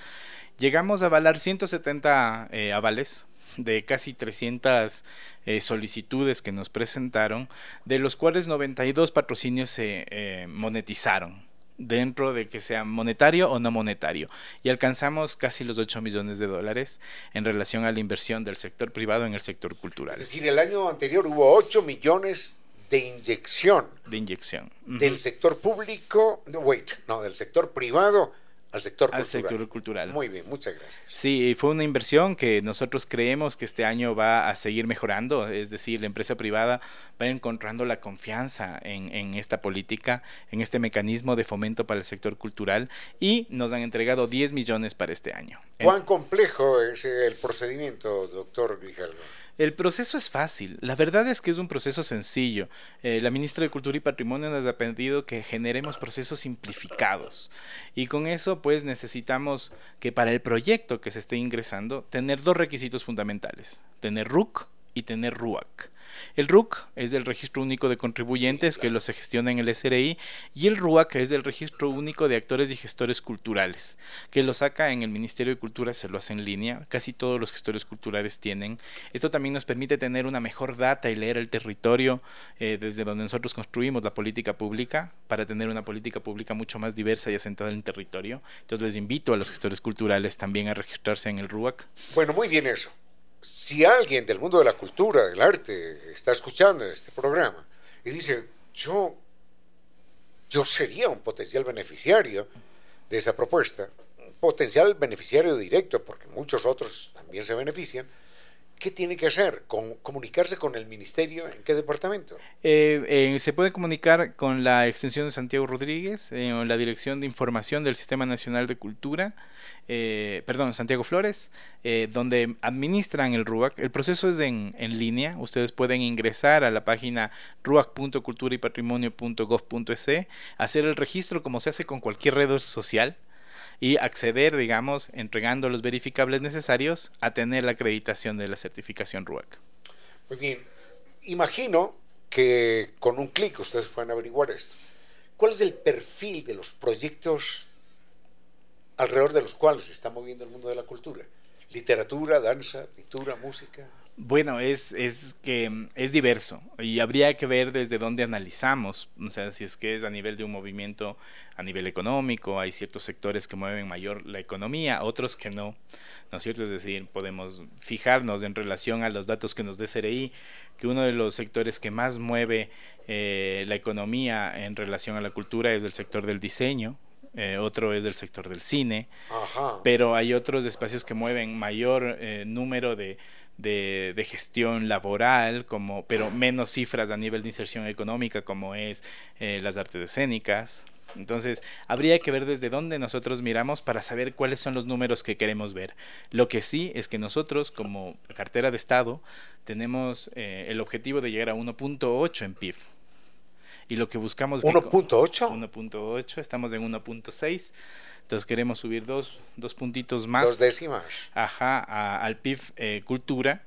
Llegamos a avalar 170 eh, avales de casi 300 eh, solicitudes que nos presentaron, de los cuales 92 patrocinios se eh, monetizaron dentro de que sea monetario o no monetario. Y alcanzamos casi los 8 millones de dólares en relación a la inversión del sector privado en el sector cultural. Es decir, el año anterior hubo 8 millones de inyección de inyección. Del sector público, no, wait, no, del sector privado al sector al cultural. sector cultural. Muy bien, muchas gracias. Sí, fue una inversión que nosotros creemos que este año va a seguir mejorando, es decir, la empresa privada va encontrando la confianza en, en esta política, en este mecanismo de fomento para el sector cultural y nos han entregado 10 millones para este año. ¿Cuán complejo es el procedimiento, doctor Grijalvo? El proceso es fácil, la verdad es que es un proceso sencillo. Eh, la ministra de Cultura y Patrimonio nos ha pedido que generemos procesos simplificados y con eso pues necesitamos que para el proyecto que se esté ingresando tener dos requisitos fundamentales, tener RUC y tener RUAC. El RUC es del Registro Único de Contribuyentes que lo se gestiona en el SRI y el RUAC es del Registro Único de Actores y Gestores Culturales que lo saca en el Ministerio de Cultura, se lo hace en línea, casi todos los gestores culturales tienen. Esto también nos permite tener una mejor data y leer el territorio eh, desde donde nosotros construimos la política pública para tener una política pública mucho más diversa y asentada en el territorio. Entonces les invito a los gestores culturales también a registrarse en el RUAC. Bueno, muy bien eso. Si alguien del mundo de la cultura, del arte, está escuchando este programa y dice, yo, yo sería un potencial beneficiario de esa propuesta, un potencial beneficiario directo, porque muchos otros también se benefician, ¿qué tiene que hacer? ¿Con, ¿Comunicarse con el ministerio? ¿En qué departamento? Eh, eh, se puede comunicar con la extensión de Santiago Rodríguez, eh, o la Dirección de Información del Sistema Nacional de Cultura, eh, perdón, Santiago Flores, eh, donde administran el RUAC. El proceso es en, en línea, ustedes pueden ingresar a la página ruac.culturaypatrimonio.gov.es, hacer el registro como se hace con cualquier red social y acceder, digamos, entregando los verificables necesarios a tener la acreditación de la certificación RUAC. Muy bien. Imagino que con un clic ustedes pueden averiguar esto. ¿Cuál es el perfil de los proyectos alrededor de los cuales se está moviendo el mundo de la cultura? Literatura, danza, pintura, música. Bueno, es, es que es diverso y habría que ver desde dónde analizamos, o sea, si es que es a nivel de un movimiento a nivel económico, hay ciertos sectores que mueven mayor la economía, otros que no, ¿no es cierto? Es decir, podemos fijarnos en relación a los datos que nos dé CRI, que uno de los sectores que más mueve eh, la economía en relación a la cultura es el sector del diseño, eh, otro es del sector del cine, Ajá. pero hay otros espacios que mueven mayor eh, número de, de, gestión laboral, como, pero menos cifras a nivel de inserción económica, como es eh, las artes escénicas. Entonces, habría que ver desde dónde nosotros miramos para saber cuáles son los números que queremos ver. Lo que sí es que nosotros, como cartera de Estado, tenemos eh, el objetivo de llegar a 1.8 en PIB. Y lo que buscamos... es que con- 1.8. 1.8, estamos en 1.6, entonces queremos subir dos, dos puntitos más Dos décimas. ajá, a- al PIB eh, cultura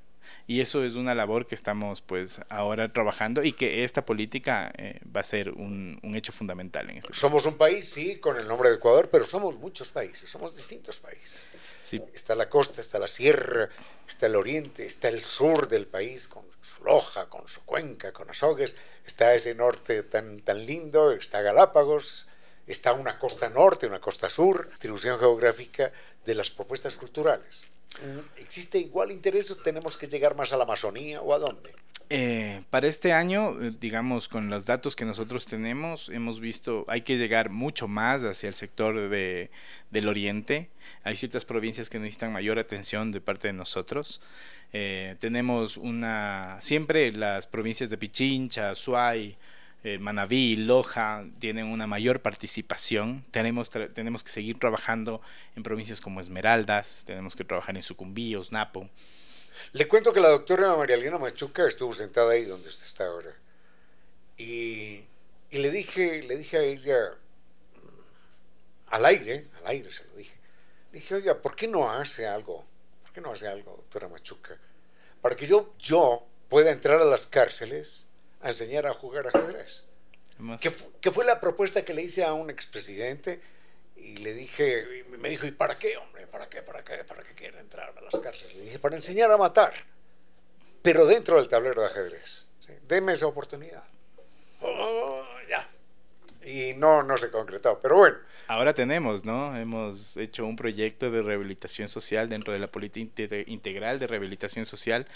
y eso es una labor que estamos pues ahora trabajando y que esta política eh, va a ser un, un hecho fundamental en este Somos un país, sí, con el nombre de Ecuador, pero somos muchos países, somos distintos países. Sí, Está la costa, está la sierra, está el oriente, está el sur del país con Loja, con su cuenca, con Azogues, está ese norte tan, tan lindo, está Galápagos, está una costa norte, una costa sur, distribución geográfica de las propuestas culturales. Mm, ¿Existe igual interés o tenemos que llegar más a la Amazonía o a dónde? Eh, para este año, eh, digamos, con los datos que nosotros tenemos, hemos visto, hay que llegar mucho más hacia el sector de, del oriente. Hay ciertas provincias que necesitan mayor atención de parte de nosotros. Eh, tenemos una, siempre las provincias de Pichincha, Suay, Manabí, Loja tienen una mayor participación. Tenemos, tenemos que seguir trabajando en provincias como Esmeraldas, tenemos que trabajar en Sucumbíos, Napo. Le cuento que la doctora María Elena Machuca estuvo sentada ahí donde usted está ahora. Y, y, le dije, le dije a ella, al aire, al aire se lo dije, dije, oiga, ¿por qué no hace algo? ¿Por qué no hace algo, doctora Machuca? Para que yo, yo pueda entrar a las cárceles a enseñar a jugar ajedrez. ¿Qué, ¿Qué fue la propuesta que le hice a un expresidente? Y le dije, me dijo, ¿y para qué, hombre? ¿Para qué? ¿Para qué? ¿Para qué quiere entrar a las cárceles? Le dije, para enseñar a matar, pero dentro del tablero de ajedrez. ¿sí? Deme esa oportunidad. Oh, ya. Y no, no se concretó, pero bueno. Ahora tenemos, ¿no? Hemos hecho un proyecto de rehabilitación social dentro de la política integral de rehabilitación social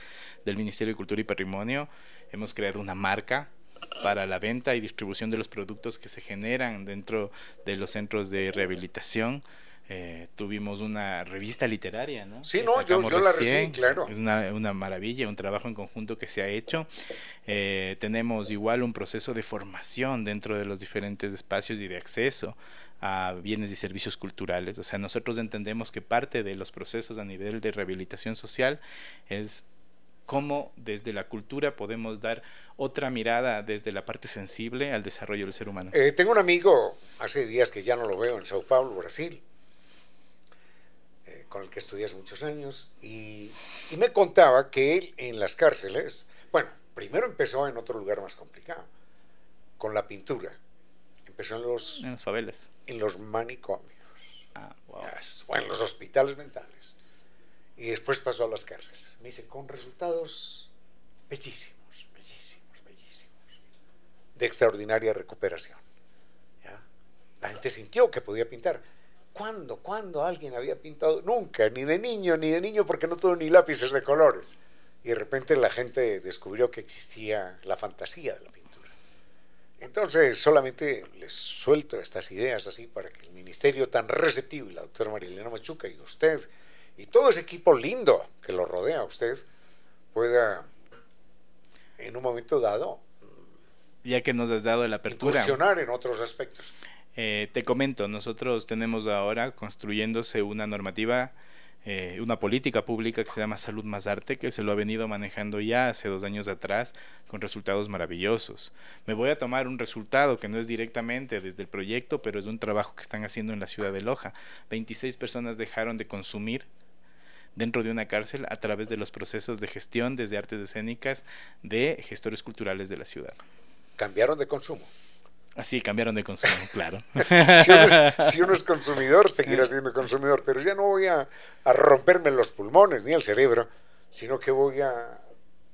del Ministerio de Cultura y Patrimonio. Hemos creado una marca para la venta y distribución de los productos que se generan dentro de los centros de rehabilitación. Eh, tuvimos una revista literaria, ¿no? Sí, no, yo, la recibí, claro. Es una, una, maravilla, un trabajo en conjunto que se ha hecho. Eh, tenemos igual un proceso de formación dentro de los diferentes espacios y de acceso a bienes y servicios culturales. O sea, nosotros entendemos que parte de los procesos a nivel de rehabilitación social es cómo desde la cultura podemos dar otra mirada desde la parte sensible al desarrollo del ser humano. Eh, tengo un amigo, hace días que ya no lo veo en Sao Paulo, Brasil, eh, con el que estudié hace muchos años, y, y, me contaba que él en las cárceles, bueno, primero empezó en otro lugar más complicado, con la pintura. Empezó en los... En las favelas. En los manicomios. Ah, wow. O en los hospitales mentales. Y después pasó a las cárceles. Me dice, con resultados bellísimos, bellísimos, bellísimos, de extraordinaria recuperación. ¿ya? La gente sintió que podía pintar. ¿Cuándo, cuándo alguien había pintado? Nunca, ni de niño, ni de niño, porque no tuvo ni lápices de colores. Y de repente la gente descubrió que existía la fantasía de la pintura. Entonces, solamente les suelto estas ideas así para que el ministerio tan receptivo y la doctora Marilena Machuca y usted y todo ese equipo lindo que lo rodea a usted pueda en un momento dado ya que nos has dado la apertura funcionar en otros aspectos eh, te comento nosotros tenemos ahora construyéndose una normativa eh, una política pública que se llama Salud más Arte, que se lo ha venido manejando ya hace dos años atrás con resultados maravillosos. Me voy a tomar un resultado que no es directamente desde el proyecto, pero es un trabajo que están haciendo en la ciudad de Loja. 26 personas dejaron de consumir dentro de una cárcel a través de los procesos de gestión desde artes escénicas de gestores culturales de la ciudad. Cambiaron de consumo. Así cambiaron de consumo, claro. si, uno es, consumidor, seguirá siendo consumidor, pero ya no voy a, romperme los pulmones ni el cerebro, sino que voy a,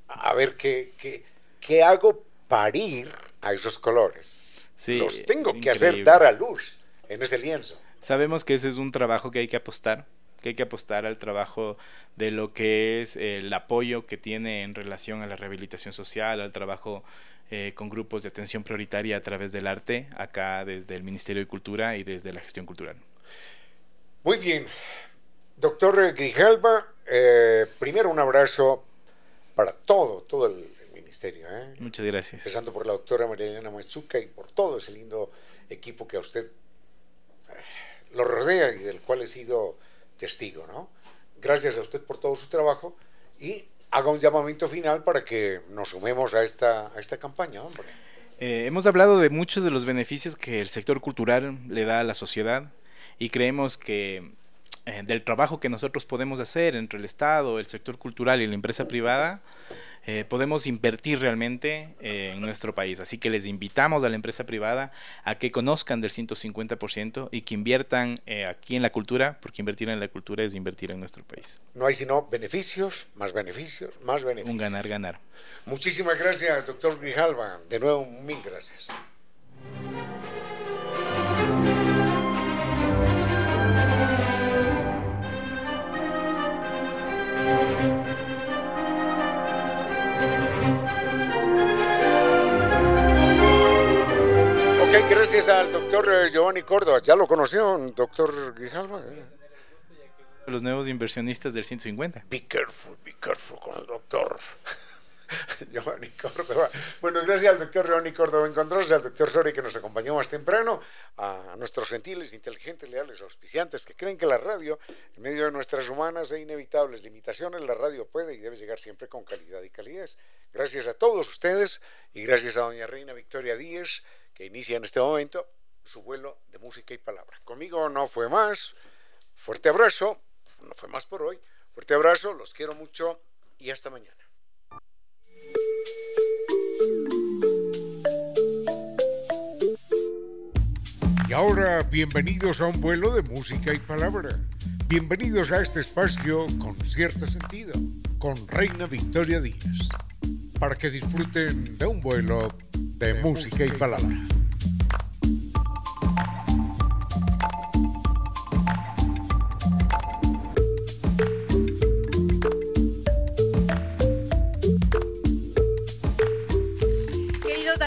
a ver qué, qué, qué hago parir a esos colores. Sí, Los tengo que hacer dar a luz en ese lienzo. Sabemos que ese es un trabajo que hay que apostar que hay que apostar al trabajo de lo que es el apoyo que tiene en relación a la rehabilitación social, al trabajo eh, con grupos de atención prioritaria a través del arte, acá desde el Ministerio de Cultura y desde la gestión cultural. Muy bien. Doctor Grijalba, eh, primero un abrazo para todo, todo el, ministerio. ¿eh? Muchas gracias. Empezando por la doctora María Elena Machuca y por todo ese lindo equipo que a usted lo rodea y del cual he sido testigo, ¿no? Gracias a usted por todo su trabajo y haga un llamamiento final para que nos sumemos a esta, a esta campaña, hombre. Eh, hemos hablado de muchos de los beneficios que el sector cultural le da a la sociedad y creemos que eh, del trabajo que nosotros podemos hacer entre el Estado, el sector cultural y la empresa privada, eh, podemos invertir realmente eh, en nuestro país. Así que les invitamos a la empresa privada a que conozcan del 150% y que inviertan eh, aquí en la cultura, porque invertir en la cultura es invertir en nuestro país. No hay sino beneficios, más beneficios, más beneficios. Un ganar-ganar. Muchísimas gracias, doctor Grijalva. De nuevo, mil gracias. Gracias al doctor eh, Giovanni Córdoba. ¿Ya lo conoció, doctor Grijalva? Los nuevos inversionistas del 150. Be careful, be careful con el doctor. Giovanni Córdoba. Bueno, gracias al doctor Giovanni Córdoba Encontrarse, al doctor Sori que nos acompañó más temprano, a nuestros gentiles, inteligentes, leales, auspiciantes que creen que la radio, en medio de nuestras humanas e inevitables limitaciones, la radio puede y debe llegar siempre con calidad y calidez. Gracias a todos ustedes y gracias a doña Reina Victoria Díez, que inicia en este momento su vuelo de música y palabra. Conmigo no fue más. Fuerte abrazo. No fue más por hoy. Fuerte abrazo, los quiero mucho y hasta mañana. Y ahora, bienvenidos a un vuelo de música y palabra. Bienvenidos a este espacio con cierto sentido, con Reina Victoria Díaz, para que disfruten de un vuelo de, música y palabra.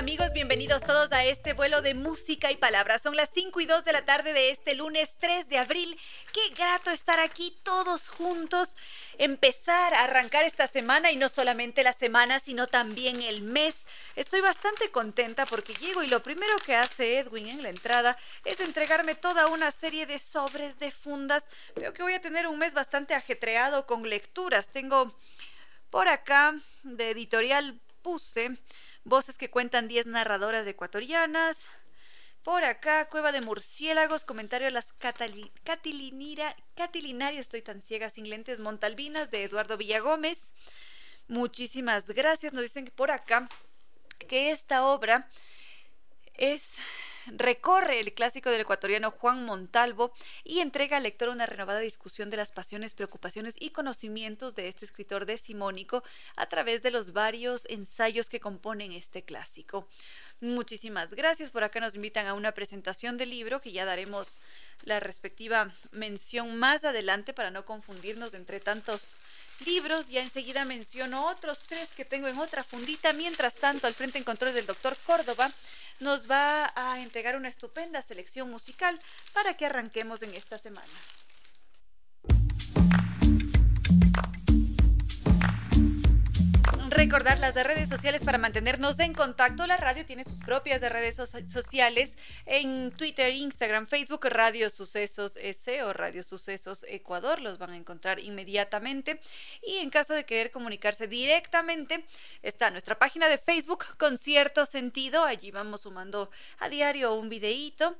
Amigos, bienvenidos todos a este vuelo de música y palabras. Son las 5 y 2 de la tarde de este lunes 3 de abril. Qué grato estar aquí todos juntos, empezar a arrancar esta semana y no solamente la semana, sino también el mes. Estoy bastante contenta porque llego y lo primero que hace Edwin en la entrada es entregarme toda una serie de sobres de fundas. Veo que voy a tener un mes bastante ajetreado con lecturas. Tengo por acá de editorial puse Voces que cuentan 10 narradoras ecuatorianas. Por acá, Cueva de Murciélagos, comentario a las Catilinarias, estoy tan ciega sin lentes, Montalbinas, de Eduardo Villagómez. Muchísimas gracias. Nos dicen que por acá que esta obra es recorre el clásico del ecuatoriano Juan Montalvo y entrega al lector una renovada discusión de las pasiones, preocupaciones y conocimientos de este escritor decimónico a través de los varios ensayos que componen este clásico. Muchísimas gracias. Por acá nos invitan a una presentación del libro que ya daremos la respectiva mención más adelante para no confundirnos entre tantos libros. Ya enseguida menciono otros tres que tengo en otra fundita. Mientras tanto, al frente en control del doctor Córdoba nos va a entregar una estupenda selección musical para que arranquemos en esta semana. Recordar las redes sociales para mantenernos en contacto. La radio tiene sus propias redes sociales en Twitter, Instagram, Facebook, Radio Sucesos S o Radio Sucesos Ecuador. Los van a encontrar inmediatamente. Y en caso de querer comunicarse directamente, está nuestra página de Facebook con cierto sentido. Allí vamos sumando a diario un videíto.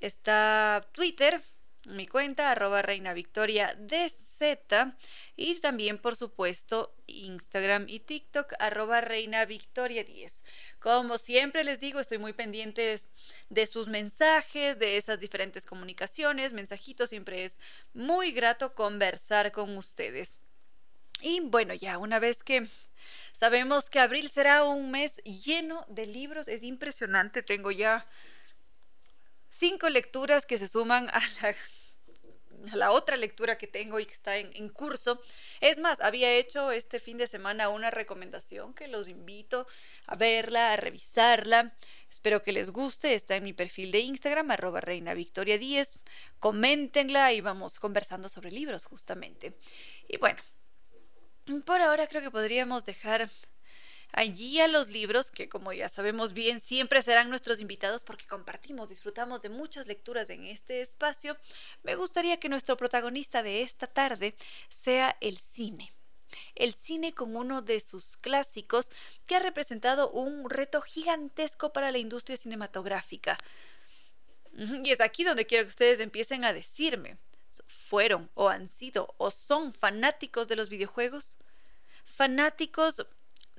Está Twitter, mi cuenta, arroba Reina Victoria DZ. Y también, por supuesto, Instagram y TikTok, arroba Reina Victoria 10. Como siempre les digo, estoy muy pendiente de sus mensajes, de esas diferentes comunicaciones, mensajitos. Siempre es muy grato conversar con ustedes. Y bueno, ya una vez que sabemos que abril será un mes lleno de libros, es impresionante. Tengo ya cinco lecturas que se suman a la, otra lectura que tengo y que está en, curso. Es más, había hecho este fin de semana una recomendación que los invito a verla, a revisarla. Espero que les guste. Está en mi perfil de Instagram, arroba reina victoria 10. Coméntenla y vamos conversando sobre libros justamente. Y bueno, por ahora creo que podríamos dejar allí a los libros, que como ya sabemos bien, siempre serán nuestros invitados porque compartimos, disfrutamos de muchas lecturas en este espacio, me gustaría que nuestro protagonista de esta tarde sea el cine. El cine con uno de sus clásicos que ha representado un reto gigantesco para la industria cinematográfica. Y es aquí donde quiero que ustedes empiecen a decirme, ¿fueron o han sido o son fanáticos de los videojuegos? Fanáticos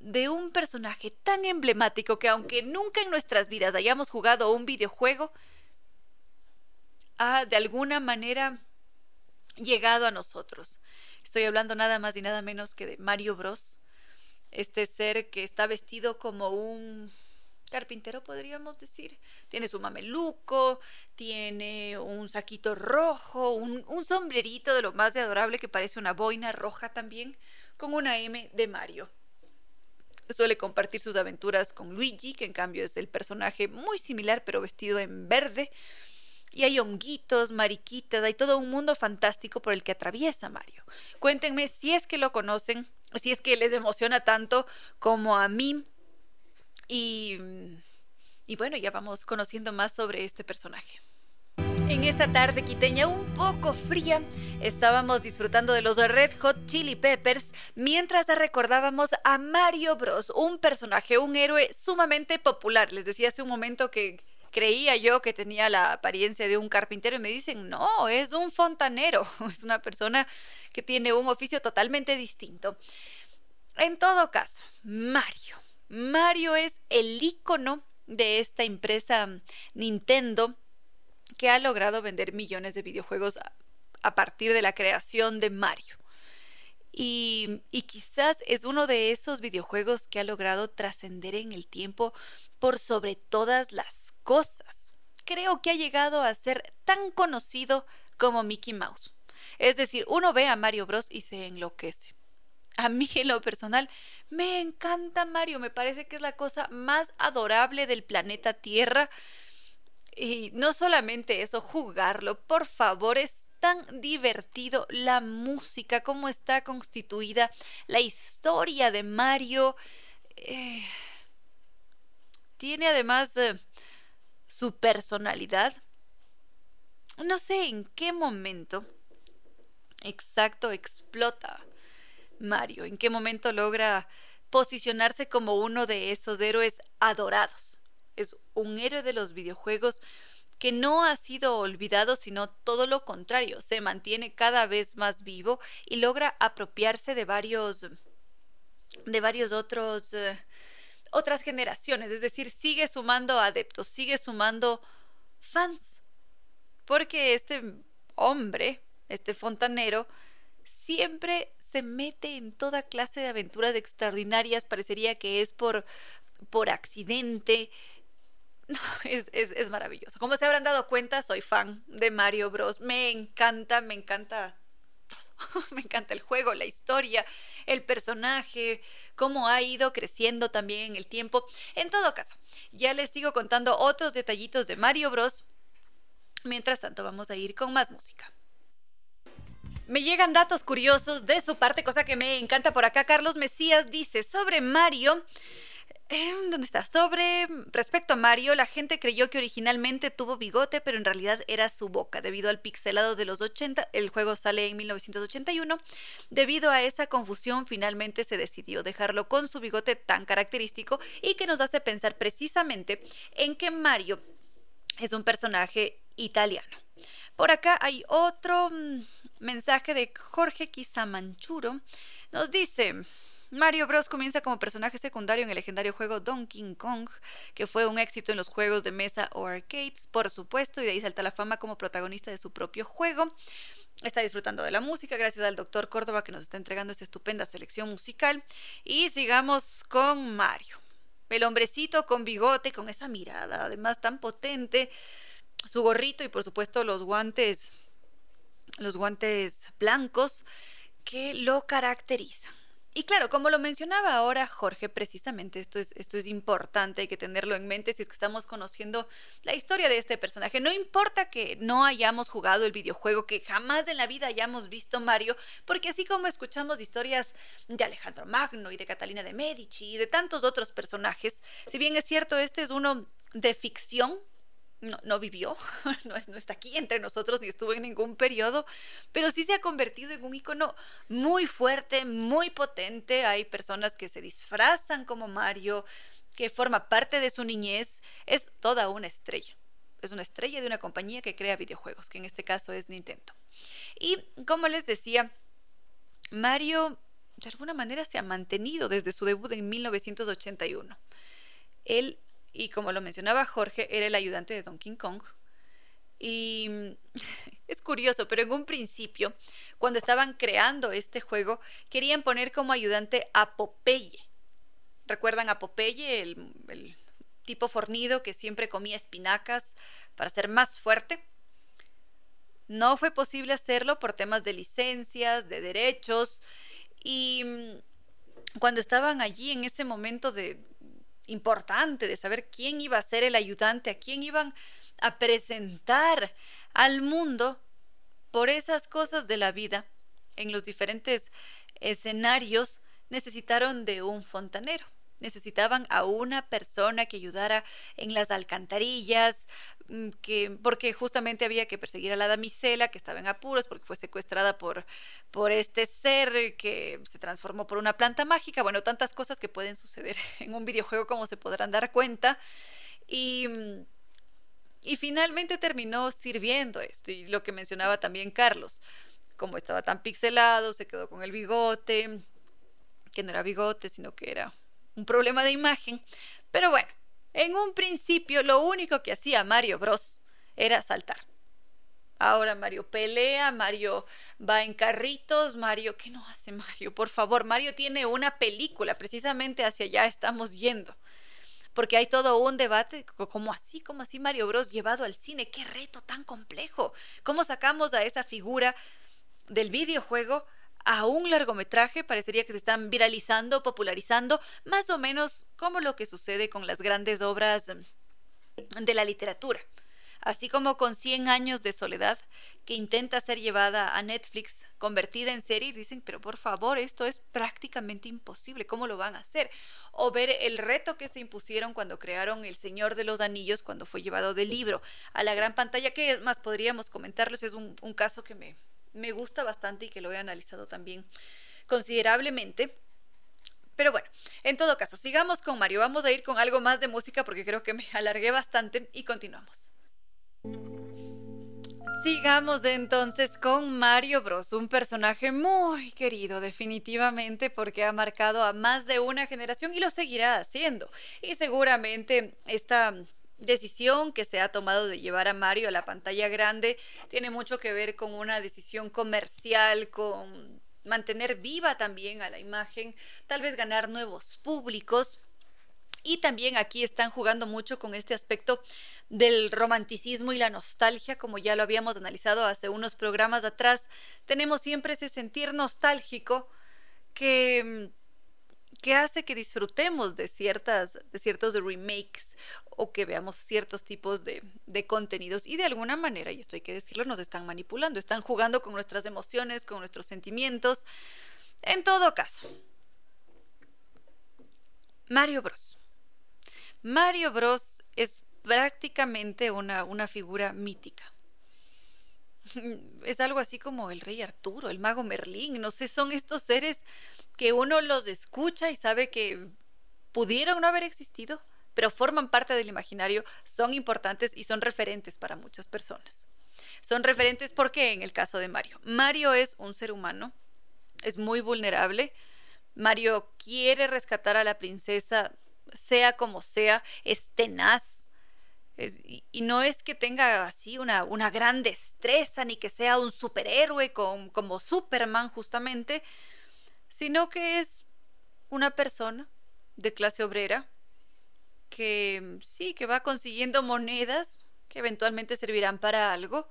de un personaje tan emblemático que aunque nunca en nuestras vidas hayamos jugado un videojuego, ha de alguna manera llegado a nosotros. Estoy hablando nada más y nada menos que de Mario Bros. Este ser que está vestido como un carpintero, podríamos decir. Tiene su mameluco, tiene un saquito rojo, un, sombrerito de lo más de adorable que parece una boina roja también, con una M de Mario suele compartir sus aventuras con Luigi, que en cambio es el personaje muy similar pero vestido en verde. Y hay honguitos, mariquitas, hay todo un mundo fantástico por el que atraviesa Mario. Cuéntenme si es que lo conocen, si es que les emociona tanto como a mí. Y, y bueno, ya vamos conociendo más sobre este personaje. En esta tarde quiteña un poco fría, estábamos disfrutando de los Red Hot Chili Peppers mientras recordábamos a Mario Bros, un personaje, un héroe sumamente popular. Les decía hace un momento que creía yo que tenía la apariencia de un carpintero y me dicen, no, es un fontanero, es una persona que tiene un oficio totalmente distinto. En todo caso, Mario. Mario es el icono de esta empresa Nintendo que ha logrado vender millones de videojuegos a partir de la creación de Mario. Y, quizás es uno de esos videojuegos que ha logrado trascender en el tiempo por sobre todas las cosas. Creo que ha llegado a ser tan conocido como Mickey Mouse. Es decir, uno ve a Mario Bros y se enloquece. A mí en lo personal me encanta Mario, me parece que es la cosa más adorable del planeta Tierra. Y no solamente eso, jugarlo, por favor, es tan divertido la música, cómo está constituida, la historia de Mario. Eh, tiene además eh, su personalidad. No sé en qué momento exacto explota Mario, en qué momento logra posicionarse como uno de esos héroes adorados es un héroe de los videojuegos que no ha sido olvidado, sino todo lo contrario, se mantiene cada vez más vivo y logra apropiarse de varios de varios otros eh, otras generaciones, es decir, sigue sumando adeptos, sigue sumando fans. Porque este hombre, este fontanero, siempre se mete en toda clase de aventuras extraordinarias, parecería que es por por accidente, no, es, es, maravilloso. Como se habrán dado cuenta, soy fan de Mario Bros. Me encanta, me encanta todo. me encanta el juego, la historia, el personaje, cómo ha ido creciendo también en el tiempo. En todo caso, ya les sigo contando otros detallitos de Mario Bros. Mientras tanto, vamos a ir con más música. Me llegan datos curiosos de su parte, cosa que me encanta por acá. Carlos Mesías dice sobre Mario. Em, ¿Dónde está? Sobre respecto a Mario, la gente creyó que originalmente tuvo bigote, pero en realidad era su boca. Debido al pixelado de los 80, el juego sale en 1981. Debido a esa confusión, finalmente se decidió dejarlo con su bigote tan característico y que nos hace pensar precisamente en que Mario es un personaje italiano. Por acá hay otro mm, mensaje de Jorge Quisamanchuro. Nos dice. Mario Bros comienza como personaje secundario en el legendario juego Donkey Kong, que fue un éxito en los juegos de mesa o arcades, por supuesto, y de ahí salta la fama como protagonista de su propio juego. Está disfrutando de la música gracias al doctor Córdoba que nos está entregando esta estupenda selección musical. Y sigamos con Mario. El hombrecito con bigote, con esa mirada además tan potente, su gorrito y por supuesto los guantes, los guantes blancos que lo caracterizan. Y claro, como lo mencionaba ahora Jorge, precisamente esto es, esto es importante, hay que tenerlo en mente si es que estamos conociendo la historia de este personaje. No importa que no hayamos jugado el videojuego, que jamás en la vida hayamos visto Mario, porque así como escuchamos historias de Alejandro Magno y de Catalina de Medici y de tantos otros personajes, si bien es cierto, este es uno de ficción, no, vivió, no, no, está aquí entre nosotros ni estuvo en ningún periodo, pero sí se ha convertido en un icono muy fuerte, muy potente. Hay personas que se disfrazan como Mario, que forma parte de su niñez. Es toda una estrella. Es una estrella de una compañía que crea videojuegos, que en este caso es Nintendo. Y como les decía, Mario de alguna manera se ha mantenido desde su debut en 1981. Él y como lo mencionaba Jorge, era el ayudante de Donkey Kong. Y es curioso, pero en un principio, cuando estaban creando este juego, querían poner como ayudante a Popeye. ¿Recuerdan a Popeye, el, el tipo fornido que siempre comía espinacas para ser más fuerte? No fue posible hacerlo por temas de licencias, de derechos y cuando estaban allí en ese momento de importante de saber quién iba a ser el ayudante, a quién iban a presentar al mundo por esas cosas de la vida en los diferentes escenarios necesitaron de un fontanero necesitaban a una persona que ayudara en las alcantarillas, mm, que, porque justamente había que perseguir a la damisela que estaba en apuros porque fue secuestrada por, por este ser que se transformó por una planta mágica. Bueno, tantas cosas que pueden suceder en un videojuego como se podrán dar cuenta. Y, mm, y finalmente terminó sirviendo esto. Y lo que mencionaba también Carlos, como estaba tan pixelado, se quedó con el bigote, que no era bigote, sino que era un problema de imagen. Pero bueno, en un principio lo único que hacía Mario Bros era saltar. Ahora Mario pelea, Mario va en carritos, Mario, ¿qué no hace Mario? Por favor, Mario tiene una película, precisamente hacia allá estamos yendo. Porque hay todo un debate, como así, como así Mario Bros llevado al cine, qué reto tan complejo. ¿Cómo sacamos a esa figura del videojuego a un largometraje, parecería que se están viralizando, popularizando, más o menos como lo que sucede con las grandes obras mm, de la literatura. Así como con 100 años de soledad, que intenta ser llevada a Netflix, convertida en serie, y dicen, pero por favor, esto es prácticamente imposible, ¿cómo lo van a hacer? O ver el reto que se impusieron cuando crearon El Señor de los Anillos, cuando fue llevado del libro a la gran pantalla, que más podríamos comentarlos, es un caso que me, me gusta bastante y que lo he analizado también considerablemente. Pero bueno, en todo caso, sigamos con Mario. Vamos a ir con algo más de música porque creo que me alargué bastante y continuamos. Sigamos entonces con Mario Bros, un personaje muy querido definitivamente porque ha marcado a más de una generación y lo seguirá haciendo. Y seguramente esta decisión que se ha tomado de llevar a Mario a la pantalla grande tiene mucho que ver con una decisión comercial, con mantener viva también a la imagen, tal vez ganar nuevos públicos. Y también aquí están jugando mucho con este aspecto del romanticismo y la nostalgia, como ya lo habíamos analizado hace unos programas atrás. Tenemos siempre ese sentir nostálgico que que hace que disfrutemos de ciertas de ciertos remakes o que veamos ciertos tipos de, contenidos y de alguna manera, y esto hay que decirlo, nos están manipulando, están jugando con nuestras emociones, con nuestros sentimientos. En todo caso, Mario Bros. Mario Bros es prácticamente una figura mítica. Es algo así como el rey Arturo, el mago Merlín, no sé, son estos seres que uno los escucha y sabe que pudieron no haber existido, pero forman parte del imaginario, son importantes y son referentes para muchas personas. Son referentes porque en el caso de Mario, Mario es un ser humano, es muy vulnerable, Mario quiere rescatar a la princesa, sea como sea, es tenaz. Y, no es que tenga así una, una gran destreza, ni que sea un superhéroe como Superman justamente, sino que es una persona de clase obrera que mm, sí, que va consiguiendo monedas que eventualmente servirán para algo,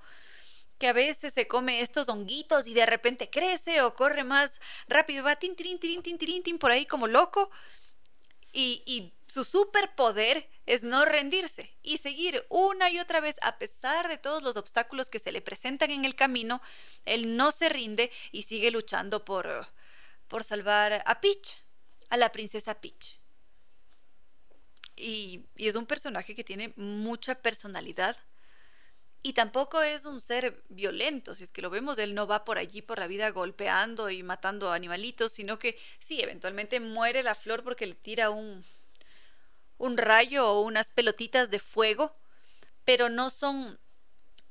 que a veces se come estos honguitos y de repente crece o corre más rápido, va tin, tin, tin, tin, tin, tin por ahí como loco. Y, y su superpoder es no rendirse y seguir una y otra vez a pesar de todos los obstáculos que se le presentan en el camino, él no se rinde y sigue luchando por, por salvar a Peach, a la princesa Peach. Y, es un personaje que tiene mucha personalidad y tampoco es un ser violento, si es que lo vemos, él no va por allí por la vida golpeando y matando animalitos, sino que sí, eventualmente muere la flor porque le tira un, un rayo o unas pelotitas de fuego, pero no son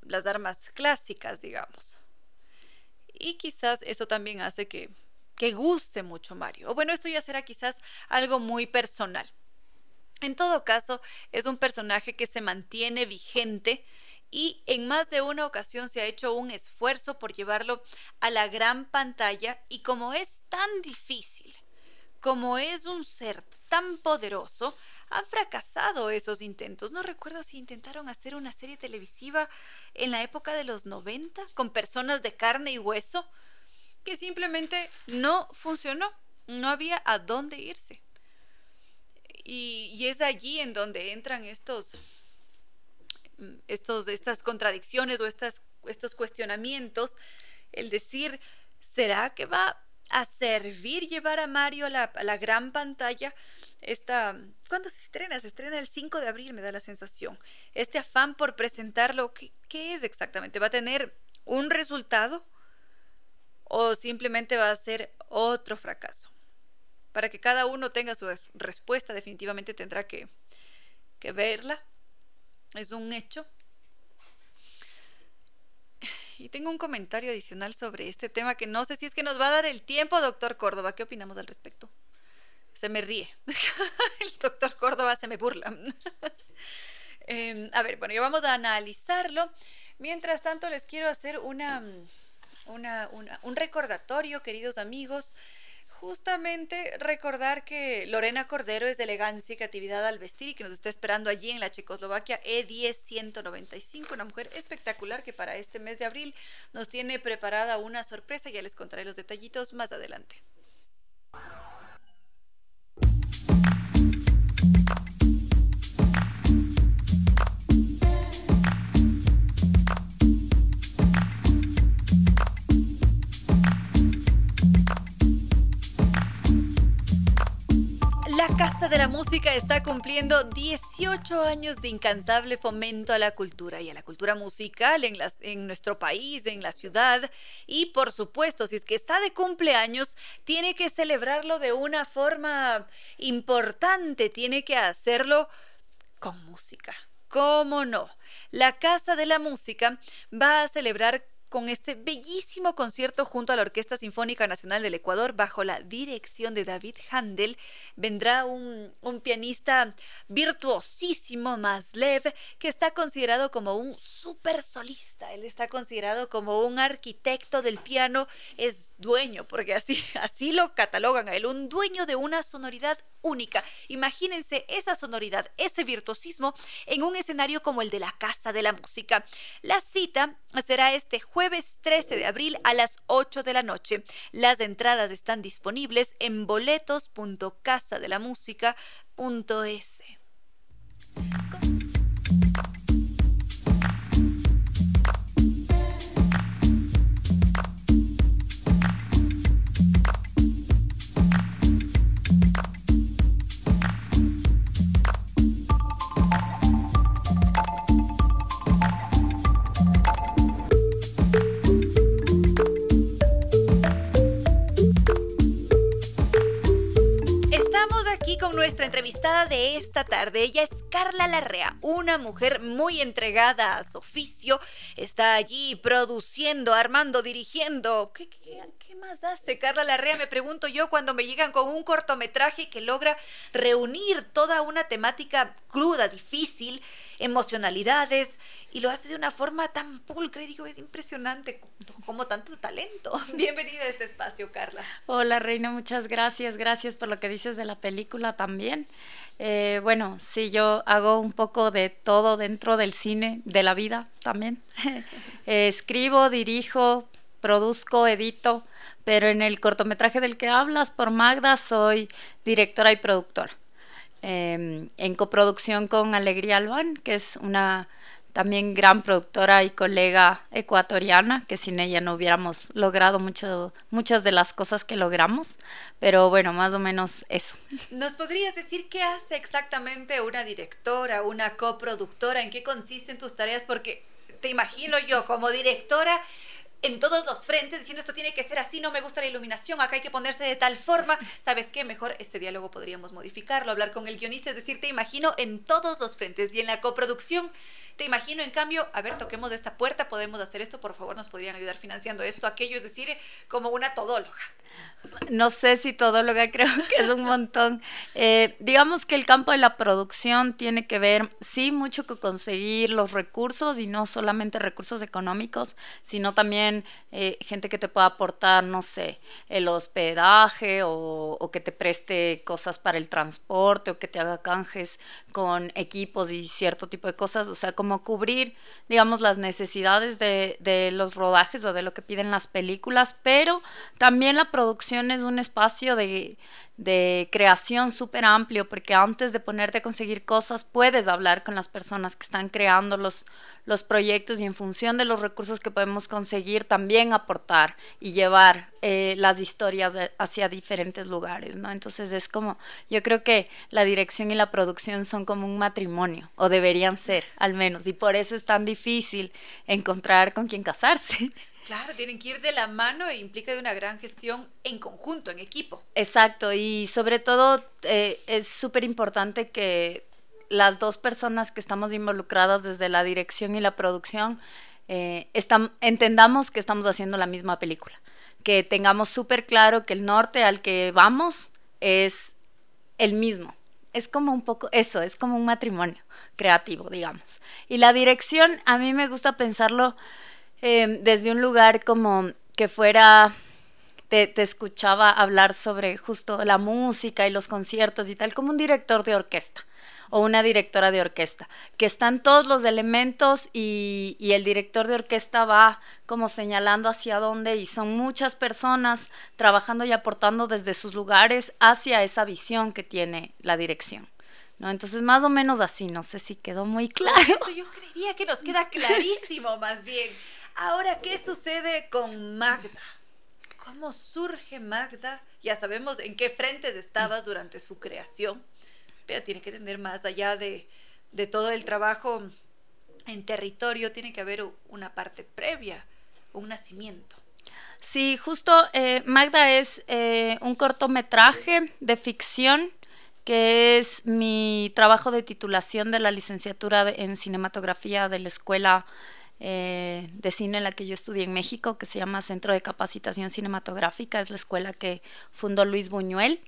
las armas clásicas, digamos. Y quizás eso también hace que que guste mucho Mario. O bueno, esto ya será quizás algo muy personal. En todo caso, es un personaje que se mantiene vigente y en más de una ocasión se ha hecho un esfuerzo por llevarlo a la gran pantalla y como es tan difícil, como es un ser tan poderoso, han fracasado esos intentos. No recuerdo si intentaron hacer una serie televisiva en la época de los 90 con personas de carne y hueso que simplemente no funcionó. no había a dónde irse. Y, es allí en donde entran estos, estos, estas contradicciones o estas, estos cuestionamientos, el decir, ¿será que va a servir llevar a Mario a la, gran pantalla. Esta, ¿Cuándo se estrena? Se estrena el 5 de abril, me da la sensación. Este afán por presentarlo, ¿qué, qué es exactamente? ¿Va a tener un resultado o simplemente va a ser otro fracaso? Para que cada uno tenga su respuesta, definitivamente tendrá que, que verla. Es un hecho. Y tengo un comentario adicional sobre este tema que no sé si es que nos va a dar el tiempo, doctor Córdoba. ¿Qué opinamos al respecto? Se me ríe. el doctor Córdoba se me burla. Em, a ver, bueno, ya vamos a analizarlo. Mientras tanto, les quiero hacer una, un recordatorio, queridos amigos. Justamente recordar que Lorena Cordero es de elegancia y creatividad al vestir y que nos está esperando allí en la Checoslovaquia E10-195, una mujer espectacular que para este mes de abril nos tiene preparada una sorpresa, ya les contaré los detallitos más adelante. Casa de la Música está cumpliendo 18 años de incansable fomento a la cultura y a la cultura musical en, en nuestro país, en la ciudad. Y por supuesto, si es que está de cumpleaños, tiene que celebrarlo de una forma importante, tiene que hacerlo con música. ¿Cómo no? La Casa de la Música va a celebrar con este bellísimo concierto junto a la Orquesta Sinfónica Nacional del Ecuador bajo la dirección de David Handel. Vendrá un, pianista virtuosísimo, Maslev, que está considerado como un super solista. Él está considerado como un arquitecto del piano. Es dueño, porque así, así lo catalogan a él, un dueño de una sonoridad única. Imagínense esa sonoridad, ese virtuosismo en un escenario como el de la Casa de la Música. La cita será este jueves 13 de abril a las 8 de la noche. Las entradas están disponibles en boletos.casadelamusica.es. con nuestra entrevistada de esta tarde. Ella es Carla Larrea, una mujer muy entregada a su oficio. Está allí produciendo, armando, dirigiendo. ¿Qué, qué más hace Carla Larrea? Me pregunto yo cuando me llegan con un cortometraje que logra reunir toda una temática cruda, difícil, emocionalidades, y lo hace de una forma tan pulcra y digo, es impresionante como tanto talento. Bienvenida a este espacio, Carla. Hola, Reina, muchas gracias. Gracias por lo que dices de la película también. Eh, bueno, sí, yo hago un poco de todo dentro del cine, de la vida también. Eh, escribo, dirijo, produzco, edito, pero en el cortometraje del que hablas por Magda soy directora y productora. Em, en coproducción con Alegría Albán, que es una también gran productora y colega ecuatoriana, que sin ella no hubiéramos logrado mucho, muchas de las cosas que logramos, pero bueno, más o menos eso. ¿Nos podrías decir qué hace exactamente una directora, una coproductora? ¿En qué consisten tus tareas? Porque te imagino yo como directora en todos los frentes diciendo esto tiene que ser así, no me gusta la iluminación, acá hay que ponerse de tal forma. ¿Sabes qué? Mejor este diálogo podríamos modificarlo, hablar con el guionista, es decir, te imagino en todos los frentes y en la coproducción. Te imagino, en cambio, a ver, toquemos esta puerta, podemos hacer esto, por favor, nos podrían ayudar financiando esto, aquello, es decir, como una todóloga. No sé si todóloga, creo que es un montón. Eh, digamos que el campo de la producción tiene que ver, sí, mucho con conseguir los recursos y no solamente recursos económicos, sino también eh, gente que te pueda aportar, no sé, el hospedaje o, o, que te preste cosas para el transporte o que te haga canjes con equipos y cierto tipo de cosas. O sea, como cubrir, digamos, las necesidades de, de, los rodajes o de lo que piden las películas, pero también la producción es un espacio de, de creación súper amplio, porque antes de ponerte a conseguir cosas, puedes hablar con las personas que están creando los, los proyectos y en función de los recursos que podemos conseguir, también aportar y llevar eh, las historias hacia diferentes lugares, ¿no? Entonces es como, yo creo que la dirección y la producción son como un matrimonio, o deberían ser, al menos, y por eso es tan difícil encontrar con quién casarse. Claro, tienen que ir de la mano e implica de una gran gestión en conjunto, en equipo. Exacto, y sobre todo eh, es súper importante que las dos personas que estamos involucradas desde la dirección y la producción eh, entendamos que estamos haciendo la misma película, que tengamos súper claro que el norte al que vamos es el mismo. Es como un poco eso, es como un matrimonio creativo, digamos. Y la dirección, a mí me gusta pensarlo Em, desde un lugar como que fuera, te, te, escuchaba hablar sobre justo la música y los conciertos y tal, como un director de orquesta o una directora de orquesta, que están todos los elementos y, y el director de orquesta va como señalando hacia dónde y son muchas personas trabajando y aportando desde sus lugares hacia esa visión que tiene la dirección. ¿No? Entonces, más o menos así, no sé si quedó muy claro. Eso yo creería que nos queda clarísimo, más bien. Ahora, ¿qué sucede con Magda? ¿Cómo surge Magda? Ya sabemos en qué frentes estabas durante su creación, pero tiene que tener más allá de, todo el trabajo en territorio, tiene que haber una parte previa, un nacimiento. Sí, justo eh, Magda es eh, un cortometraje de ficción que es mi trabajo de titulación de la licenciatura en cinematografía de la escuela eh, de cine en la que yo estudié en México, que se llama Centro de Capacitación Cinematográfica, es la escuela que fundó Luis Buñuel.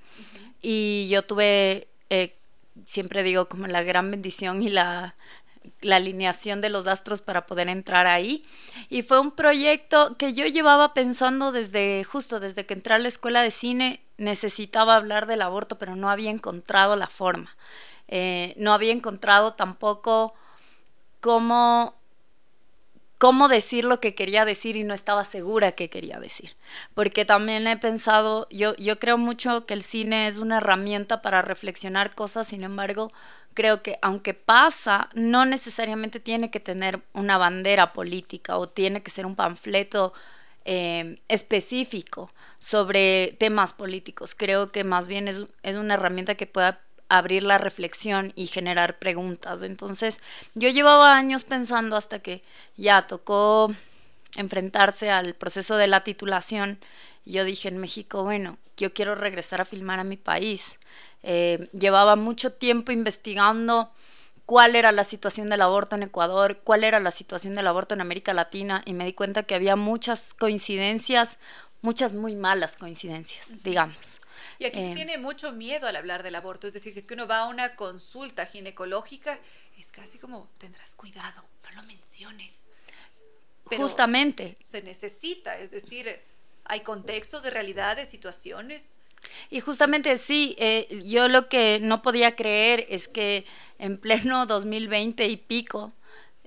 Y yo tuve, eh, siempre digo, como la gran bendición y la, la alineación de los astros para poder entrar ahí. Y fue un proyecto que yo llevaba pensando desde, justo desde que entré a la escuela de cine, necesitaba hablar del aborto, pero no había encontrado la forma. Eh, no había encontrado tampoco cómo cómo decir lo que quería decir y no estaba segura que quería decir. Porque también he pensado, yo, yo creo mucho que el cine es una herramienta para reflexionar cosas, sin embargo, creo que aunque pasa, no necesariamente tiene que tener una bandera política o tiene que ser un panfleto eh, específico sobre temas políticos. Creo que más bien es, es una herramienta que pueda abrir la reflexión y generar preguntas. Entonces, yo llevaba años pensando hasta que ya tocó enfrentarse al proceso de la titulación. Yo dije en México, bueno, yo quiero regresar a filmar a mi país. Eh, llevaba mucho tiempo investigando cuál era la situación del aborto en Ecuador, cuál era la situación del aborto en América Latina y me di cuenta que había muchas coincidencias, muchas muy malas coincidencias, digamos. Y aquí se eh, tiene mucho miedo al hablar del aborto, es decir, si es que uno va a una consulta ginecológica, es casi como tendrás cuidado, no lo menciones. Justamente. Se necesita, es decir, hay contextos de realidad, de situaciones. Y justamente sí, eh, yo lo que no podía creer es que en pleno 2020 y pico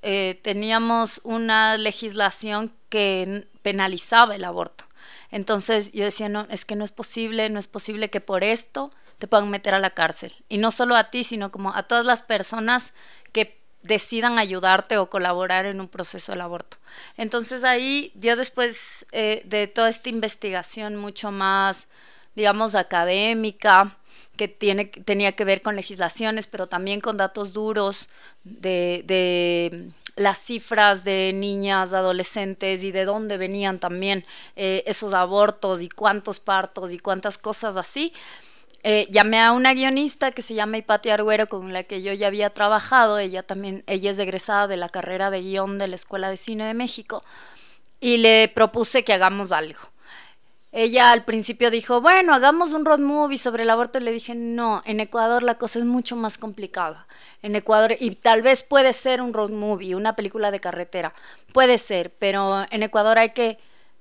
eh, teníamos una legislación que penalizaba el aborto. Entonces yo decía, no, es que no es posible, no es posible que por esto te puedan meter a la cárcel. Y no solo a ti, sino como a todas las personas que decidan ayudarte o colaborar en un proceso del aborto. Entonces ahí yo después eh, de toda esta investigación mucho más, digamos, académica, que tiene, tenía que ver con legislaciones, pero también con datos duros de, de las cifras de niñas, adolescentes y de dónde venían también eh, esos abortos y cuántos partos y cuántas cosas así. Eh, llamé a una guionista que se llama Hipatia Arguero, con la que yo ya había trabajado. Ella también, ella es egresada de la carrera de guion de la Escuela de Cine de México. Y le propuse que hagamos algo. Ella al principio dijo, bueno, hagamos un road movie sobre el aborto. Y le dije, no, en Ecuador la cosa es mucho más complicada. En Ecuador, y tal vez puede ser un road movie, una película de carretera. Puede ser, pero en Ecuador hay que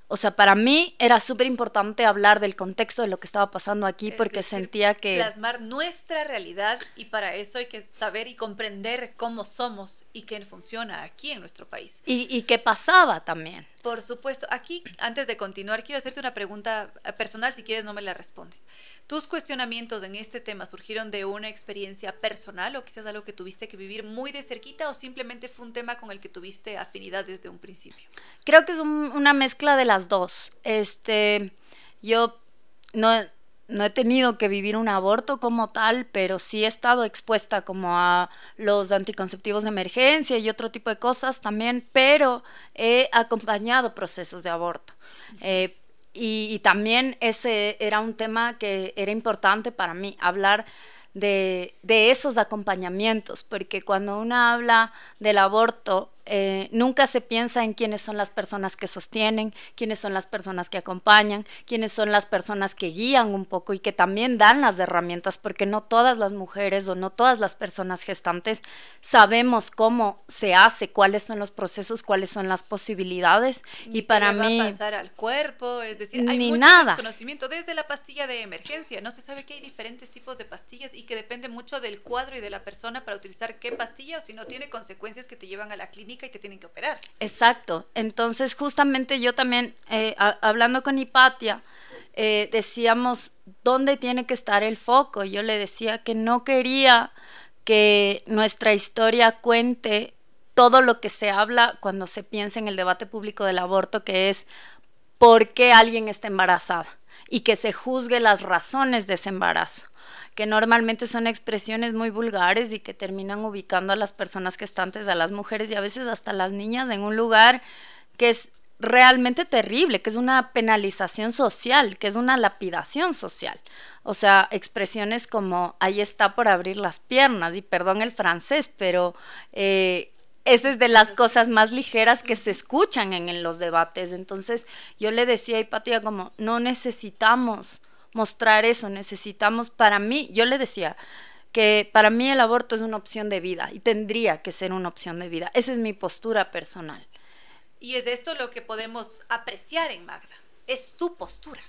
o sea, para mí era súper importante hablar del contexto de lo que estaba pasando aquí porque sentía que... Plasmar nuestra realidad y para eso hay que saber y comprender cómo somos y qué funciona aquí en nuestro país. Y, y qué pasaba también. Por supuesto. Aquí, antes de continuar, quiero hacerte una pregunta eh, personal, si quieres no me la respondes. ¿Tus cuestionamientos en este tema surgieron de una experiencia personal o quizás algo que tuviste que vivir muy de cerquita o simplemente fue un tema con el que tuviste afinidad desde un principio? Creo que es una mezcla de las dos. Este, yo no, no he tenido que vivir un aborto como tal, pero sí he estado expuesta como a los anticonceptivos de emergencia y otro tipo de cosas también, pero he acompañado procesos de aborto. Eh, y, también ese era un tema que era importante para mí, hablar de, de esos acompañamientos, porque cuando uno habla del aborto, eh, nunca se piensa en quiénes son las personas que sostienen, quiénes son las personas que acompañan, quiénes son las personas que guían un poco y que también dan las herramientas, porque no todas las mujeres o no todas las personas gestantes sabemos cómo se hace, cuáles son los procesos, cuáles son las posibilidades. y para mí... Va a pasar al cuerpo, es decir, hay ni mucho nada. desconocimiento desde la pastilla de emergencia. No se sabe que hay diferentes tipos de pastillas y que depende mucho del cuadro y de la persona para utilizar qué pastilla o si no tiene consecuencias que te llevan a la clínica y te tienen que operar. Exacto. Entonces, justamente yo también, eh, hablando con Hipatia, eh, decíamos, ¿dónde tiene que estar el foco? Yo le decía que no quería que nuestra historia cuente todo lo que se habla cuando se piensa en el debate público del aborto, que es por qué alguien está embarazada y que se juzgue las razones de ese embarazo que normalmente son expresiones muy vulgares y que terminan ubicando a las personas gestantes, a las mujeres y a veces hasta las niñas en un lugar que es realmente terrible, que es una penalización social, que es una lapidación social. O sea, expresiones como ahí está por abrir las piernas, y perdón el francés, pero eh, esa es de las cosas más ligeras que se escuchan en, en los debates. Entonces yo le decía a Hipatia como, no necesitamos mostrar eso, necesitamos, para mí, yo le decía que para mí el aborto es una opción de vida y tendría que ser una opción de vida. Esa es mi postura personal. Y es de esto lo que podemos apreciar en Magda, es tu postura.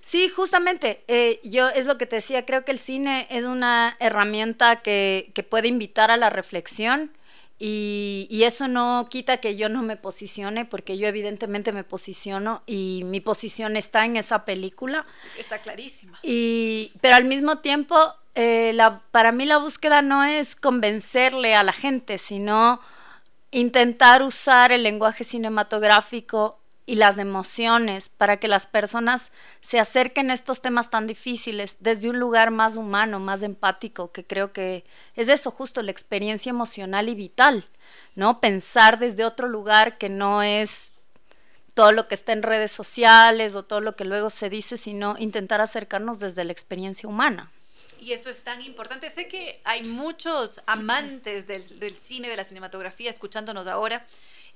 Sí, justamente, eh, yo es lo que te decía, creo que el cine es una herramienta que, que puede invitar a la reflexión y, eso no quita que yo no me posicione, porque yo evidentemente me posiciono y mi posición está en esa película. Está clarísima. Y, pero al mismo tiempo, eh, la, para mí la búsqueda no es convencerle a la gente, sino intentar usar el lenguaje cinematográfico y las emociones para que las personas se acerquen a estos temas tan difíciles desde un lugar más humano, más empático, que creo que es eso justo la experiencia emocional y vital, ¿no? Pensar desde otro lugar que no es todo lo que está en redes sociales o todo lo que luego se dice, sino intentar acercarnos desde la experiencia humana. Y eso es tan importante. Sé que hay muchos amantes del, del cine, de la cinematografía, escuchándonos ahora